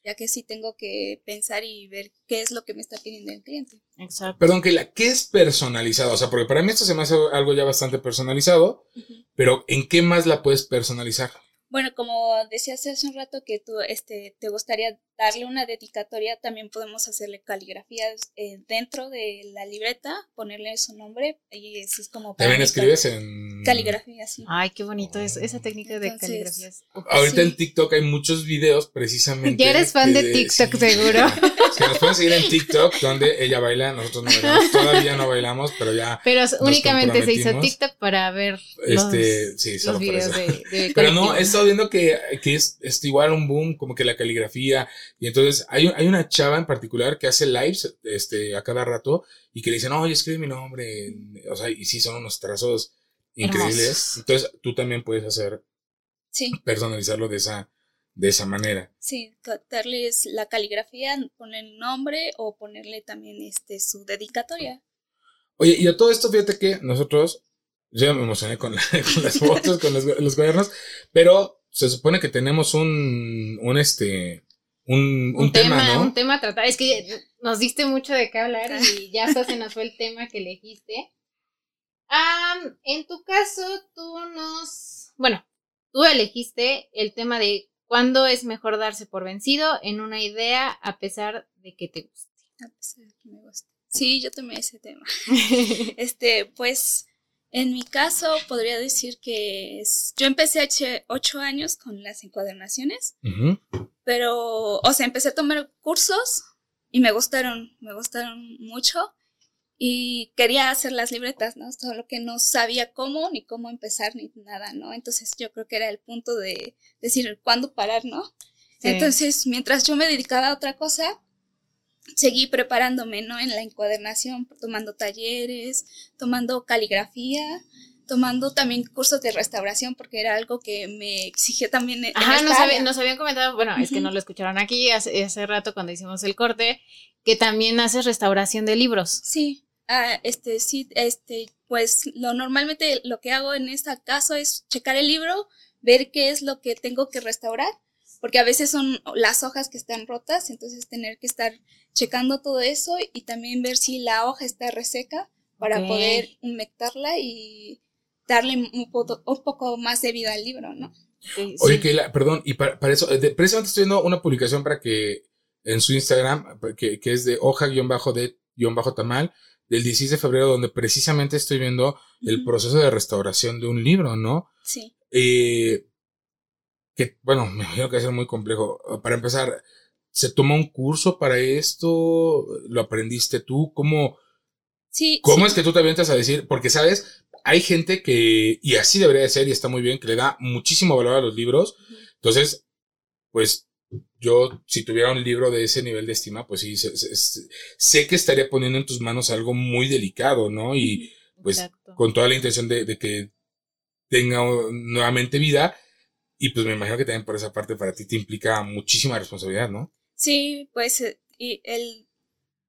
Speaker 3: ya que sí tengo que pensar y ver qué es lo que me está pidiendo el cliente.
Speaker 1: Exacto.
Speaker 2: Perdón, Keila, ¿qué es personalizado? O sea, porque para mí esto se me hace algo ya bastante personalizado, pero ¿en qué más la puedes personalizar?
Speaker 3: Bueno, como decías hace un rato que tú este, te gustaría darle una dedicatoria, también podemos hacerle caligrafías eh, dentro de la libreta, ponerle su nombre y eso es como para
Speaker 2: También escribes en...
Speaker 3: caligrafía, sí.
Speaker 1: Ay, qué bonito es esa técnica de
Speaker 3: Entonces,
Speaker 1: caligrafía. es-
Speaker 2: Ahorita
Speaker 3: Sí.
Speaker 2: en TikTok hay muchos videos precisamente.
Speaker 1: Ya eres fan de TikTok, seguro.
Speaker 2: Es que nos pueden seguir en TikTok donde ella baila, nosotros no bailamos. Todavía no bailamos, pero ya.
Speaker 1: Pero únicamente se hizo. TikTok para ver
Speaker 2: Este,
Speaker 1: los,
Speaker 2: sí, solo
Speaker 1: los videos de, de
Speaker 2: Pero no, he estado viendo que, que es, es igual un boom, como que la caligrafía. Y entonces hay, hay una chava en particular que hace lives este, a cada rato y que le dicen, oye, escribe mi nombre. O sea, y sí, son unos trazos increíbles.
Speaker 1: Hermosos.
Speaker 2: Entonces tú también puedes hacer,
Speaker 3: Sí,
Speaker 2: personalizarlo de esa, de esa manera.
Speaker 3: sí, darles la caligrafía, poner el nombre o ponerle también este su dedicatoria.
Speaker 2: Oye, y a todo esto, fíjate que nosotros, yo ya me emocioné con, la- con las fotos, con los, los cuadernos, pero se supone que tenemos un, un este, un, un
Speaker 1: un
Speaker 2: tema,
Speaker 1: tema,
Speaker 2: ¿no?
Speaker 1: un tema a tratar. Es que nos diste mucho de qué hablar y ya se nos fue el tema que elegiste. Am, en tu caso, tú nos, bueno, tú elegiste el tema de cuándo es mejor darse por vencido en una idea a pesar de que te guste.
Speaker 3: a pesar de que me gusta. Sí, yo tomé ese tema. Este, pues, en mi caso podría decir que es- yo empecé hace ocho años con las encuadernaciones,
Speaker 2: Ujú.
Speaker 3: pero, o sea, empecé a tomar cursos y me gustaron, me gustaron mucho y quería hacer las libretas, ¿no? Solo que no sabía cómo, ni cómo empezar, ni nada, ¿no? Entonces yo creo que era el punto de decir cuándo parar, ¿no?
Speaker 1: Sí.
Speaker 3: Entonces, mientras yo me dedicaba a otra cosa, seguí preparándome, ¿no? En la encuadernación, tomando talleres, tomando caligrafía, tomando también cursos de restauración, porque era algo que me exigía también. en
Speaker 1: Ajá, nos, había- nos habían comentado, bueno, es que no lo escucharon aquí hace, hace rato cuando hicimos el corte, que también haces restauración de libros.
Speaker 3: Sí, ah, este, sí, este, pues lo normalmente lo que hago en este caso es checar el libro, ver qué es lo que tengo que restaurar, porque a veces son las hojas que están rotas, entonces tener que estar checando todo eso y también ver si la hoja está reseca para poder humectarla y darle un, poco- un poco más de vida al libro, ¿no?
Speaker 1: Sí,
Speaker 2: Oye,
Speaker 1: sí.
Speaker 2: Keila, perdón, y para, para eso, eh, de- precisamente estoy viendo una publicación para que en su Instagram, que, que es de hoja-de-tamal, del 16 de febrero, donde precisamente estoy viendo el proceso de restauración de un libro, ¿no?
Speaker 3: Sí.
Speaker 2: Eh, que, bueno, me imagino que va a ser muy complejo. Para empezar, ¿se tomó un curso para esto? ¿Lo aprendiste tú? ¿Cómo,
Speaker 3: Sí,
Speaker 2: cómo
Speaker 3: sí.
Speaker 2: es que tú te avientas a decir? Porque, ¿sabes? Hay gente que, y así debería de ser, y está muy bien, que le da muchísimo valor a los libros. Entonces, pues yo, si tuviera un libro de ese nivel de estima, pues sí, sé, que estaría poniendo en tus manos algo muy delicado, ¿no? Y pues
Speaker 1: Exacto.
Speaker 2: con toda la intención de, de que tenga nuevamente vida. Y pues me imagino que también por esa parte para ti te implica muchísima responsabilidad, ¿no?
Speaker 3: Sí, pues eh, y el,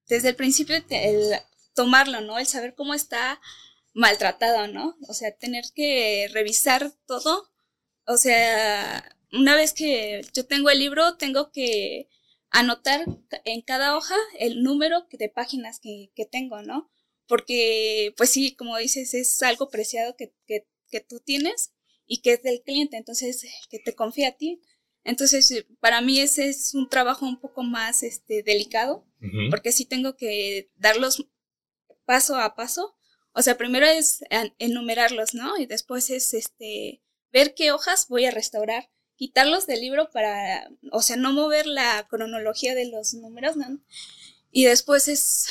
Speaker 3: desde el principio el tomarlo, ¿no? El saber cómo está maltratado, ¿no? O sea, tener que revisar todo. O sea, una vez que yo tengo el libro, tengo que anotar en cada hoja el número de páginas que, que tengo, ¿no? Porque, pues sí, como dices, es algo preciado que, que, que tú tienes y que es del cliente, entonces, que te confía a ti. Entonces, para mí ese es un trabajo un poco más este, delicado, porque sí tengo que darlos paso a paso. O sea, primero es enumerarlos, ¿no? Y después es este ver qué hojas voy a restaurar, quitarlos del libro para, o sea, no mover la cronología de los números, ¿no? Y después es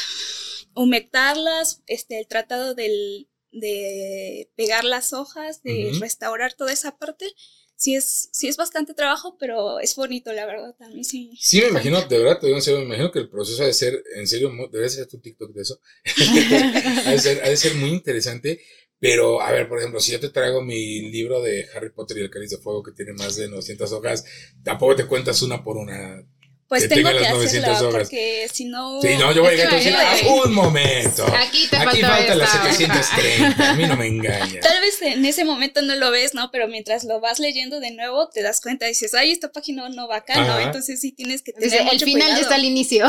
Speaker 3: humectarlas, este, el tratado del, de pegar las hojas, de restaurar toda esa parte sí es, sí es bastante trabajo, pero es bonito, la verdad, también sí.
Speaker 2: Sí, me imagino, de verdad, te digo en serio, me imagino que el proceso ha de ser, en serio, debe ser tu TikTok de eso. ha, de ser, ha de ser muy interesante. Pero, a ver, por ejemplo, si yo te traigo mi libro de Harry Potter y el Cáliz de Fuego, que tiene más de 900 hojas, tampoco te cuentas una por una.
Speaker 3: Pues tengo que hacerla porque si no...
Speaker 2: Sí, no, yo voy a decir, ah, un momento.
Speaker 1: Aquí te
Speaker 2: Aquí falta la 730, a mí no me engaña.
Speaker 3: Tal vez en ese momento no lo ves, ¿no? Pero mientras lo vas leyendo de nuevo, te das cuenta y dices, ay, esta página no va acá, ¿no? Entonces sí tienes que tener
Speaker 1: Dice,
Speaker 3: mucho
Speaker 1: El final ya está al inicio.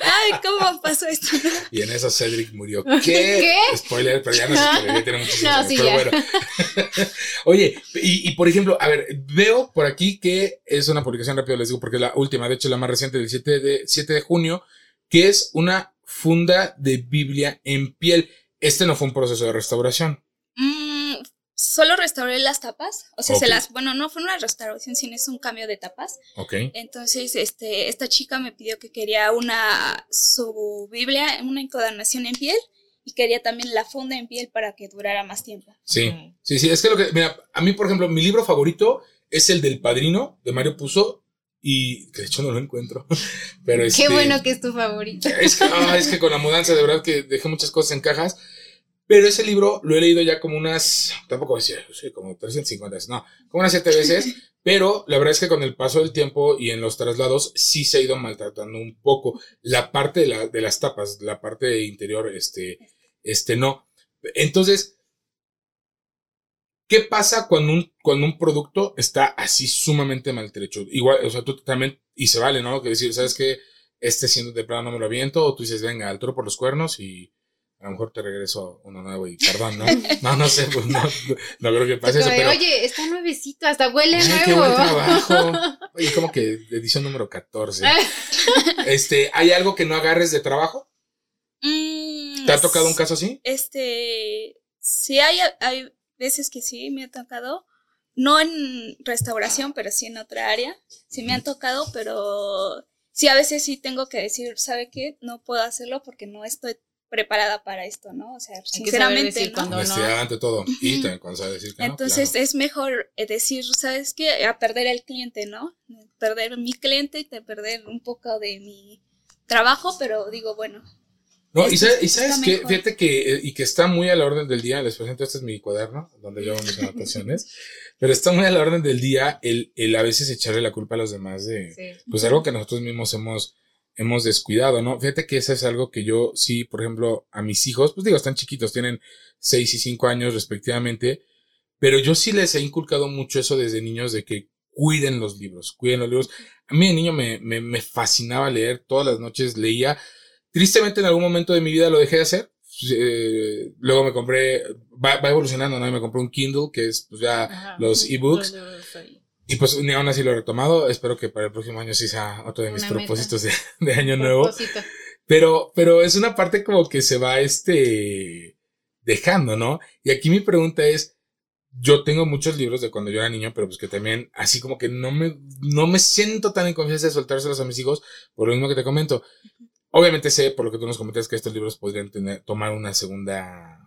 Speaker 3: ay, ¿cómo pasó esto?
Speaker 2: y en eso Cedric murió. ¿Qué?
Speaker 1: ¿Qué?
Speaker 2: Spoiler, pero ya no se spoiler, tiene muchísimos
Speaker 1: No,
Speaker 2: años,
Speaker 1: sí,
Speaker 2: pero
Speaker 1: ya.
Speaker 2: bueno. Oye, y, y por ejemplo, a ver, veo por aquí que es una publicación rápido, les digo, porque es la última, de hecho la más reciente del 7 de, 7 de junio, que es una funda de Biblia en piel. Este no fue un proceso de restauración.
Speaker 3: Mm, solo restauré las tapas, o sea, se las, bueno, no fue una restauración, sino es un cambio de tapas.
Speaker 2: Ok.
Speaker 3: Entonces, este, esta chica me pidió que quería una, su Biblia, una encuadernación en piel, y quería también la funda en piel para que durara más tiempo.
Speaker 2: Sí, sí, sí. Es que lo que, mira, a mí, por ejemplo, mi libro favorito es el del Padrino de Mario Puzo y que de hecho no lo encuentro. Pero este,
Speaker 1: Qué bueno que es tu favorito.
Speaker 2: Es que, ah, es que con la mudanza, de verdad que dejé muchas cosas en cajas. Pero ese libro lo he leído ya como unas, tampoco decir, sí, como 350, no, como unas siete veces. Pero la verdad es que con el paso del tiempo y en los traslados sí se ha ido maltratando un poco la parte de, la, de las tapas, la parte interior, este, este no. Entonces, ¿qué pasa cuando un, cuando un producto está así sumamente maltrecho? Igual, o sea, tú también, y se vale, ¿no? Que decir, ¿sabes qué? Este siendo de plano no me lo aviento, o tú dices, venga, al toro por los cuernos y a lo mejor te regreso uno nuevo y perdón, ¿no? No, no sé, pues no, no creo que pase eso, pero.
Speaker 1: Oye, está nuevecito, hasta huele
Speaker 2: Ay,
Speaker 1: nuevo.
Speaker 2: qué buen trabajo. Oye, como que edición número 14. Este, ¿hay algo que no agarres de trabajo?
Speaker 3: Mm,
Speaker 2: ¿Te ha tocado un caso así?
Speaker 3: Este, sí hay, hay veces que sí me ha tocado, no en restauración, pero sí en otra área, sí me han tocado, pero sí a veces sí tengo que decir, ¿sabe qué? No puedo hacerlo porque no estoy preparada para esto, ¿no? O sea,
Speaker 1: Hay que saber
Speaker 3: sinceramente,
Speaker 1: decir
Speaker 3: ¿no?
Speaker 1: cuando- no.
Speaker 2: Honestidad ante todo. Y también cuando sabes decir que no,
Speaker 3: Entonces
Speaker 2: claro.
Speaker 3: es mejor eh, decir, ¿sabes qué? A perder el cliente, ¿no? Perder mi cliente y te perder un poco de mi trabajo, pero digo, bueno,
Speaker 2: No, y sabes, y sabes que,
Speaker 3: mejor.
Speaker 2: fíjate que, eh, y que está muy a la orden del día, les presento, este es mi cuaderno, donde llevo mis anotaciones, pero está muy a la orden del día el, el a veces echarle la culpa a los demás de,
Speaker 1: Sí.
Speaker 2: pues algo que nosotros mismos hemos, hemos descuidado, ¿no? Fíjate que eso es algo que yo sí, por ejemplo, a mis hijos, pues digo, están chiquitos, tienen 6 y 5 años respectivamente, pero yo sí les he inculcado mucho eso desde niños de que cuiden los libros, cuiden los libros. A mí de niño me, me, me fascinaba leer, todas las noches leía. Tristemente en algún momento de mi vida lo dejé de hacer. Eh, luego me compré, va, va evolucionando, ¿no? Y me compré un Kindle, que es pues ya
Speaker 1: Ajá.
Speaker 2: los ebooks. Y pues ni aún así lo he retomado. Espero que para el próximo año sí sea otro de mis
Speaker 1: Una
Speaker 2: propósitos de, de año nuevo. Pero, pero es una parte como que se va este dejando, ¿no? Y aquí mi pregunta es, yo tengo muchos libros de cuando yo era niño, pero pues que también así como que no me, no me siento tan en confianza de soltárselos a mis hijos, por lo mismo que te comento. Obviamente sé, por lo que tú nos comentas, que estos libros podrían tener, tomar una segunda,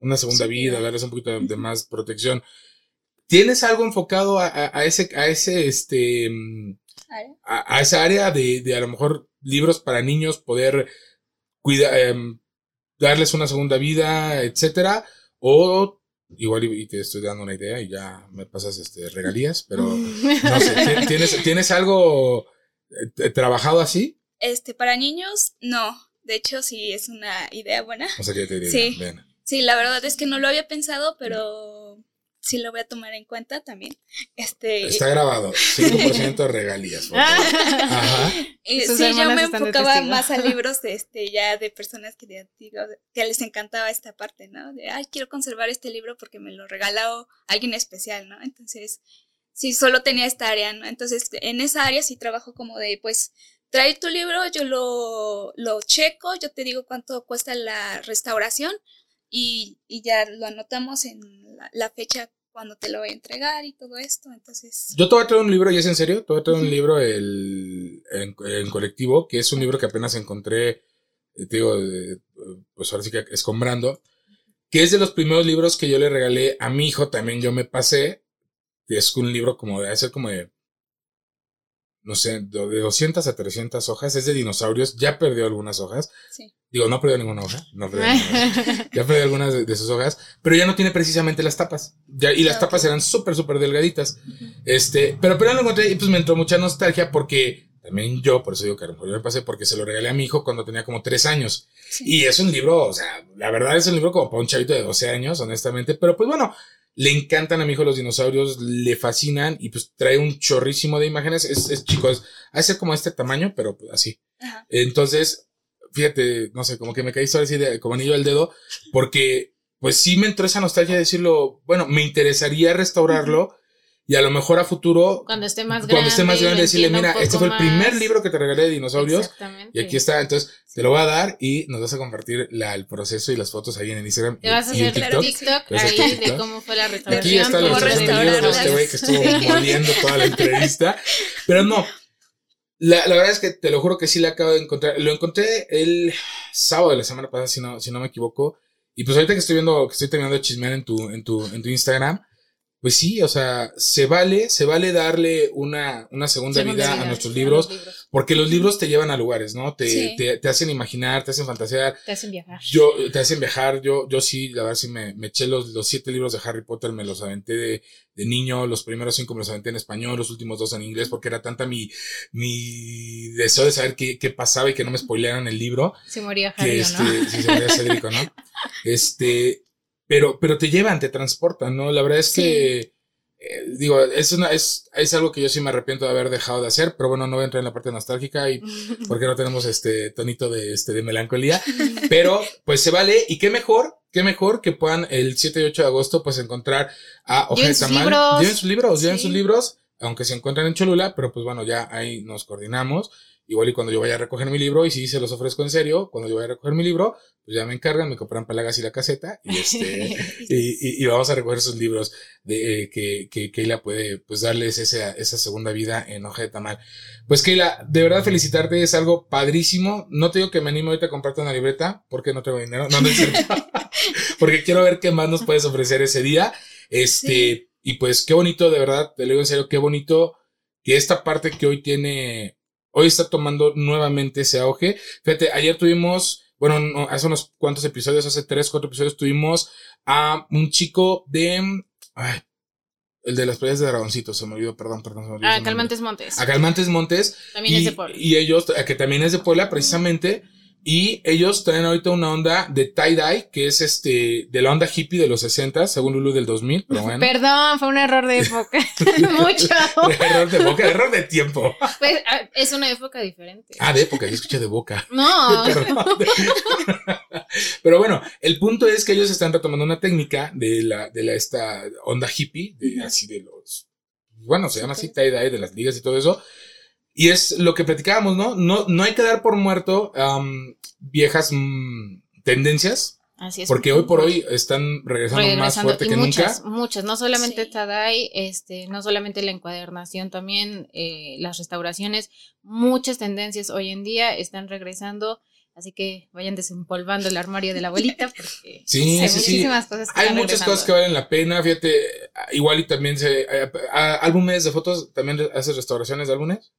Speaker 2: una segunda
Speaker 3: Sí,
Speaker 2: vida, darles un poquito de, de más protección. ¿Tienes algo enfocado a, a- a ese, a ese, este, a, a esa área de, de a lo mejor libros para niños, poder cuidar, darles una segunda vida, etcétera, o igual y, te estoy dando una idea y ya me pasas este regalías, pero no sé, ¿tien- ¿tienes, ¿tienes algo eh, trabajado así?
Speaker 3: Este, para niños, no. De hecho, sí es una idea buena.
Speaker 2: O sea, que te diría,
Speaker 3: Sí. Sí, la verdad es que no lo había pensado, pero sí lo voy a tomar en cuenta también. Este,
Speaker 2: Está grabado, 5% de regalías. Ajá.
Speaker 3: y
Speaker 1: Sus
Speaker 3: sí, yo me enfocaba más a libros de este ya de personas que digo, que les encantaba esta parte, ¿no? De ay, quiero conservar este libro porque me lo regaló alguien especial, ¿no? Entonces, sí, solo tenía esta área, ¿no? Entonces, en esa área sí trabajo como de, pues, trae tu libro, yo lo, lo checo, yo te digo cuánto cuesta la restauración y, y ya lo anotamos en la, la fecha cuando te lo voy a entregar y todo esto. Entonces,
Speaker 2: Yo te voy a traer un libro, y es en serio, te voy a traer un libro el, en, en colectivo, que es un libro que apenas encontré, eh, te digo, pues ahora sí que escombrando, que es de los primeros libros que yo le regalé a mi hijo, también yo me pasé, es un libro como de, hacer como de, no sé, de de 200 a 300 hojas, es de dinosaurios, ya perdió algunas hojas,
Speaker 3: sí.
Speaker 2: digo, no perdió ninguna hoja, no perdió ninguna hoja. Ya perdí algunas de, de sus hojas, pero ya no tiene precisamente las tapas. Ya, y las tapas eran súper, súper delgaditas. Este, pero pero lo encontré y pues me entró mucha nostalgia porque también yo, por eso digo que a lo mejor yo me pasé porque se lo regalé a mi hijo cuando tenía como tres años.
Speaker 3: sí.
Speaker 2: Y es un libro, o sea, la verdad es un libro como para un chavito de 12 años, honestamente, pero pues bueno, le encantan a mi hijo los dinosaurios, le fascinan y pues trae un chorrísimo de imágenes. Es, es chico, es, ha de ser como este tamaño, pero pues, así.
Speaker 3: Ajá.
Speaker 2: Entonces, fíjate, no sé, como que me caí así de, como anillo al dedo, porque pues sí me entró esa nostalgia de decirlo, bueno, me interesaría restaurarlo y a lo mejor a futuro,
Speaker 1: Cuando esté más grande.
Speaker 2: cuando esté más grande, decirle, mira, este fue el primer
Speaker 1: más".
Speaker 2: libro que te regalé de dinosaurios
Speaker 1: Exactamente.
Speaker 2: y aquí está, entonces te lo voy a dar y nos vas a compartir la, el proceso y las fotos ahí en el Instagram
Speaker 1: Te vas a hacer
Speaker 2: TikTok.
Speaker 1: TikTok, ahí de cómo fue la restauración.
Speaker 2: Aquí está la libro de este güey que estuvo moliendo toda la entrevista. Pero no, la, la verdad es que te lo juro que sí la acabo de encontrar. Lo encontré el sábado de la semana pasada, si no, si no me equivoco. Y pues ahorita que estoy viendo, que estoy terminando de chismear en tu, en tu, en tu Instagram, pues sí, o sea, se vale, se vale darle una, una segunda,
Speaker 1: Segunda
Speaker 2: vida,
Speaker 1: vida
Speaker 2: a nuestros
Speaker 1: a
Speaker 2: libros,
Speaker 1: los libros.
Speaker 2: porque los libros te llevan a lugares, ¿no? Te,
Speaker 3: Sí.
Speaker 2: te, te hacen imaginar, te hacen fantasear.
Speaker 1: Te hacen viajar.
Speaker 2: Yo, te hacen viajar, yo, yo sí, la verdad sí me, me eché los, los siete libros de Harry Potter, me los aventé de, de niño, los primeros cinco me los aventé en español, los últimos dos en inglés, porque era tanta mi, mi deseo de saber qué, qué pasaba y que no me spoilearan el libro,
Speaker 1: Se moría
Speaker 2: que
Speaker 1: Harry,
Speaker 2: este,
Speaker 1: ¿no?
Speaker 2: sí, se veía Cédrico, ¿no? Este, pero, pero te llevan, te transportan, ¿no? La verdad es que, eh, digo, es una, es, es algo que yo sí me arrepiento de haber dejado de hacer, pero bueno, no voy a entrar en la parte nostálgica y porque no tenemos este tonito de, este, de melancolía, pero pues se vale y qué mejor, qué mejor que puedan el 7 y 8 de agosto pues encontrar a
Speaker 1: sus
Speaker 2: Tamal.
Speaker 1: libros.
Speaker 2: Lleven sus libros, lleven sus libros, aunque se encuentran en Cholula, pero pues bueno, ya ahí nos coordinamos. Igual y cuando yo vaya a recoger mi libro, y si se los ofrezco en serio, cuando yo vaya a recoger mi libro, pues ya me encargan, me compran palagas y la caseta, y este, y, y- y vamos a recoger sus libros de eh, que, que Keila puede pues darles esa, esa segunda vida en hoja de tamal. Pues Keila, de verdad felicitarte, es algo padrísimo. No te digo que me animo ahorita a comprarte una libreta, porque no tengo dinero, no, no es cierto. porque quiero ver qué más nos puedes ofrecer ese día. Este,
Speaker 3: Sí.
Speaker 2: y pues qué bonito, de verdad, te lo digo en serio, qué bonito que esta parte que hoy tiene, hoy está tomando nuevamente ese auge. Fíjate, ayer tuvimos, bueno, no, hace unos cuantos episodios, hace tres, cuatro episodios, tuvimos a un chico de, ay, el de las playas de Dragoncito, se me olvidó, perdón, perdón. Se me olvidó
Speaker 1: Ah. Calmantes Montes.
Speaker 2: A Calmantes Montes.
Speaker 1: También
Speaker 2: y,
Speaker 1: es de Puebla.
Speaker 2: Y ellos, que también es de Puebla, precisamente. Y ellos traen ahorita una onda de tie-dye, que es este, de la onda hippie de los 60, según Lulu del 2000, pero bueno.
Speaker 1: Perdón, fue un error de época. Mucho.
Speaker 2: error de boca, error de tiempo.
Speaker 1: Pues, ah, es una época diferente.
Speaker 2: Ah, de época, yo escuché de boca.
Speaker 1: No.
Speaker 2: Perdón. Pero bueno, el punto es que ellos están retomando una técnica de la, de la, esta onda hippie, de así de los, bueno, se llama así tie-dye, de las ligas y todo eso. Y es lo que platicábamos, ¿no? No, no hay que dar por muerto am, viejas mm, tendencias,
Speaker 1: Así es.
Speaker 2: porque hoy por hoy están regresando, más
Speaker 1: Regresando,
Speaker 2: fuerte
Speaker 1: y
Speaker 2: que
Speaker 1: muchas,
Speaker 2: nunca.
Speaker 1: muchas, no solamente
Speaker 3: Sí.
Speaker 1: Tadai, este, no solamente la encuadernación, también eh, las restauraciones, muchas tendencias hoy en día están regresando, así que vayan desempolvando el armario de la abuelita porque
Speaker 2: Sí,
Speaker 1: hay
Speaker 2: sí, sí.
Speaker 1: muchísimas cosas que
Speaker 2: Hay muchas
Speaker 1: regresando.
Speaker 2: cosas que valen la pena, fíjate, igual y también se, eh, a- álbumes de fotos, ¿también haces restauraciones de álbumes?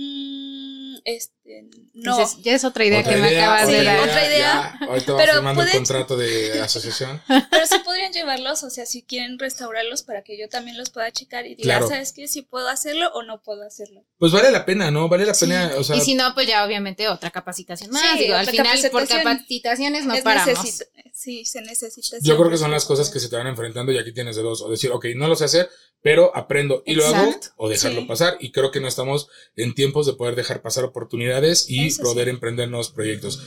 Speaker 3: Mm, este, no.
Speaker 1: Entonces, ya es otra idea
Speaker 2: Otra
Speaker 1: que me acabas de dar.
Speaker 3: otra idea.
Speaker 2: ya, ahorita
Speaker 3: Pero
Speaker 2: firmando el
Speaker 3: puede-
Speaker 2: contrato de asociación.
Speaker 3: Pero sí podría quieren llevarlos, o sea, si quieren restaurarlos para que yo también los pueda checar y diga,
Speaker 2: Claro.
Speaker 3: ¿sabes qué? Si puedo hacerlo o no puedo hacerlo.
Speaker 2: Pues vale la pena, ¿no? Vale la
Speaker 3: Sí.
Speaker 2: pena, o sea,
Speaker 1: y si no, pues ya obviamente otra capacitación más.
Speaker 3: Sí,
Speaker 1: Digo, al final por capacitaciones no paramos.
Speaker 3: necesita- sí, se necesita.
Speaker 2: yo creo que son las cosas que se te van enfrentando y aquí tienes de dos, o decir, ok, no lo sé hacer, pero aprendo y lo hago,
Speaker 1: Exacto.
Speaker 2: o dejarlo
Speaker 3: Sí.
Speaker 2: pasar, y creo que no estamos en tiempos de poder dejar pasar oportunidades y
Speaker 3: Eso
Speaker 2: poder
Speaker 3: sí.
Speaker 2: emprender nuevos proyectos.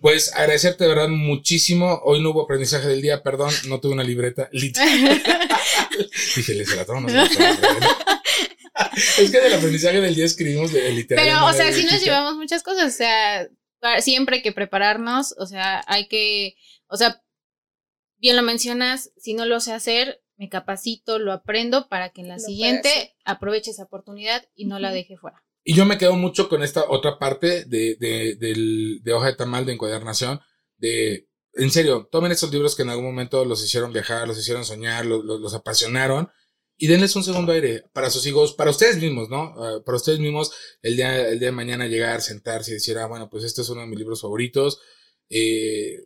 Speaker 2: Pues agradecerte de verdad muchísimo, hoy no hubo aprendizaje del día, perdón, no tuve una libreta. Dije, ¿les la tomo? No se la tomo. Es que del aprendizaje del día escribimos de literal. en
Speaker 1: Pero, o sea, sí nos llevamos muchas cosas. O sea, siempre hay que prepararnos. O sea, hay que. O sea, bien lo mencionas. Si no lo sé hacer, me capacito, lo aprendo para que en la
Speaker 3: Lo
Speaker 1: siguiente
Speaker 3: hacer.
Speaker 1: aproveche esa oportunidad y no la deje fuera.
Speaker 2: Y yo me quedo mucho con esta otra parte de, de, del- de hoja de tamal de encuadernación. De, en serio, tomen estos libros que en algún momento los hicieron viajar, los hicieron soñar, los, los, los apasionaron y denles un segundo aire para sus hijos, para ustedes mismos, ¿no? Ah, para ustedes mismos, el día, el día de mañana llegar, sentarse y decir, ah, bueno, pues este es uno de mis libros favoritos. Eh,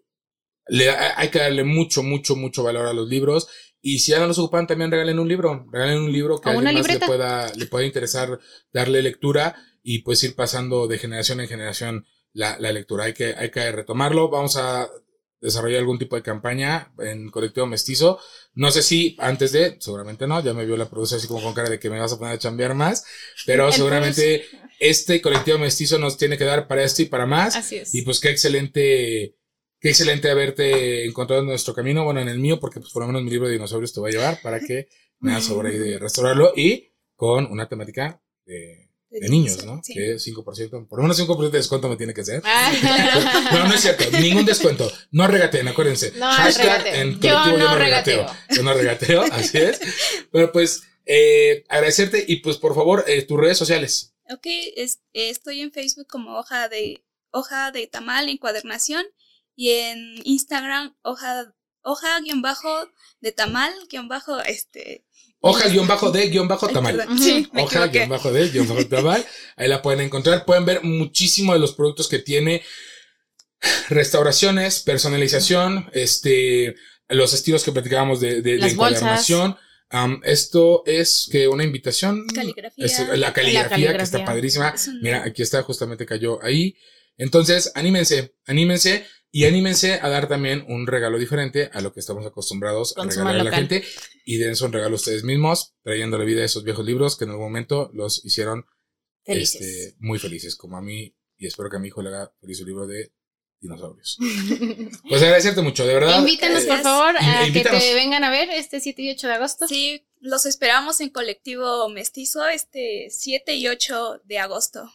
Speaker 2: le, hay que darle mucho, mucho, mucho valor a los libros. Y si ya no los ocupan, también regalen un libro. Regalen un libro que a alguien más le pueda, le pueda interesar darle lectura y pues ir pasando de generación en generación la, la lectura. Hay que, hay que retomarlo. Vamos a desarrollar algún tipo de campaña en colectivo mestizo. No sé si antes de, seguramente no, ya me vio la producción así como con cara de que me vas a poner a chambear más, pero seguramente este colectivo mestizo nos tiene que dar para esto y para más.
Speaker 1: Así es.
Speaker 2: Y pues qué excelente, qué excelente haberte encontrado en nuestro camino, bueno, en el mío, porque pues por lo menos mi libro de dinosaurios te va a llevar para que me hagas sobre de restaurarlo y con una temática de, de niños, ¿no?
Speaker 3: Sí.
Speaker 2: Que 5%, por lo menos 5% de descuento me tiene que hacer.
Speaker 1: Ah.
Speaker 2: No, no es cierto, ningún descuento. No regateen, acuérdense.
Speaker 1: No,
Speaker 2: Hashtag
Speaker 1: regateo.
Speaker 2: en
Speaker 1: Yo
Speaker 2: colectivo
Speaker 1: no regateo.
Speaker 2: Yo no regateo, así es. Pero pues, eh, agradecerte y pues por favor, eh, tus redes sociales.
Speaker 3: Ok, es- eh, estoy en Facebook como hoja de hoja de tamal encuadernación y en Instagram hoja hoja guion bajo de tamal guion bajo este
Speaker 2: Hoja guion bajo de guion bajo tamal.
Speaker 3: sí,
Speaker 2: Hoja guion bajo de guion bajo tamal. Ahí la pueden encontrar. Pueden ver muchísimo de los productos que tiene. Restauraciones, personalización, este, los estilos que platicábamos de, de,
Speaker 1: Las
Speaker 2: encuadernación. Esto es que una invitación.
Speaker 3: Caligrafía.
Speaker 2: Es la caligrafía, que
Speaker 1: caligrafía.
Speaker 2: está padrísima.
Speaker 3: Es un-
Speaker 2: Mira, aquí está, justamente cayó ahí. Entonces, anímense, anímense y anímense a dar también un regalo diferente a lo que estamos acostumbrados a regalar a la
Speaker 1: local.
Speaker 2: gente y dense un regalo a ustedes mismos, trayéndole vida a esos viejos libros que en algún momento los hicieron
Speaker 1: Felices.
Speaker 2: este, muy felices, como a mí, y espero que a mi hijo le haga feliz su libro de dinosaurios. Pues agradecerte mucho, de verdad.
Speaker 1: Invítanos,
Speaker 2: Eh,
Speaker 1: por favor,
Speaker 2: in-
Speaker 1: a que te vengan a ver este 7 y 8 de agosto.
Speaker 3: Sí, los esperamos en colectivo mestizo este 7 y 8 de agosto.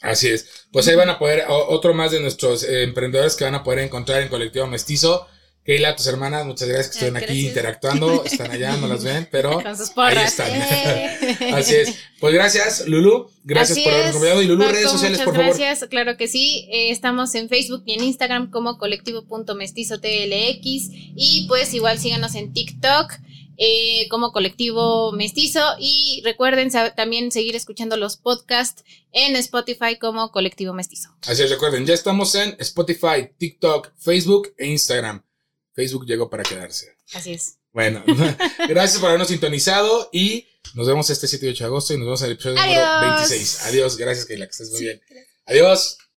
Speaker 2: Así es. Pues ahí van a poder, otro más de nuestros eh, emprendedores que van a poder encontrar en Colectivo Mestizo. Keila, tus hermanas, muchas gracias que estuvieron aquí interactuando. Están allá, no las ven, pero ahí están.
Speaker 1: Eh.
Speaker 2: Así es. Pues gracias, Lulu. Gracias
Speaker 1: Así
Speaker 2: por habernos acompañado. Y Lulu,
Speaker 1: Marco,
Speaker 2: redes sociales,
Speaker 1: muchas
Speaker 2: por favor.
Speaker 1: gracias, claro que sí. Eh, estamos en Facebook y en Instagram como colectivo.mestizotlx y pues igual síganos en TikTok eh, como colectivo mestizo y recuerden también seguir escuchando los podcasts en Spotify como colectivo mestizo.
Speaker 2: Así es, recuerden, ya estamos en Spotify, TikTok, Facebook e Instagram. Facebook llegó para quedarse.
Speaker 1: Así es.
Speaker 2: Bueno, gracias por habernos sintonizado y nos vemos este 7 y 8 de agosto y nos vemos en el episodio número
Speaker 1: Adiós.
Speaker 2: 26. Adiós, gracias, Keila, que estés muy
Speaker 3: Sí,
Speaker 2: bien.
Speaker 3: gracias.
Speaker 2: Adiós.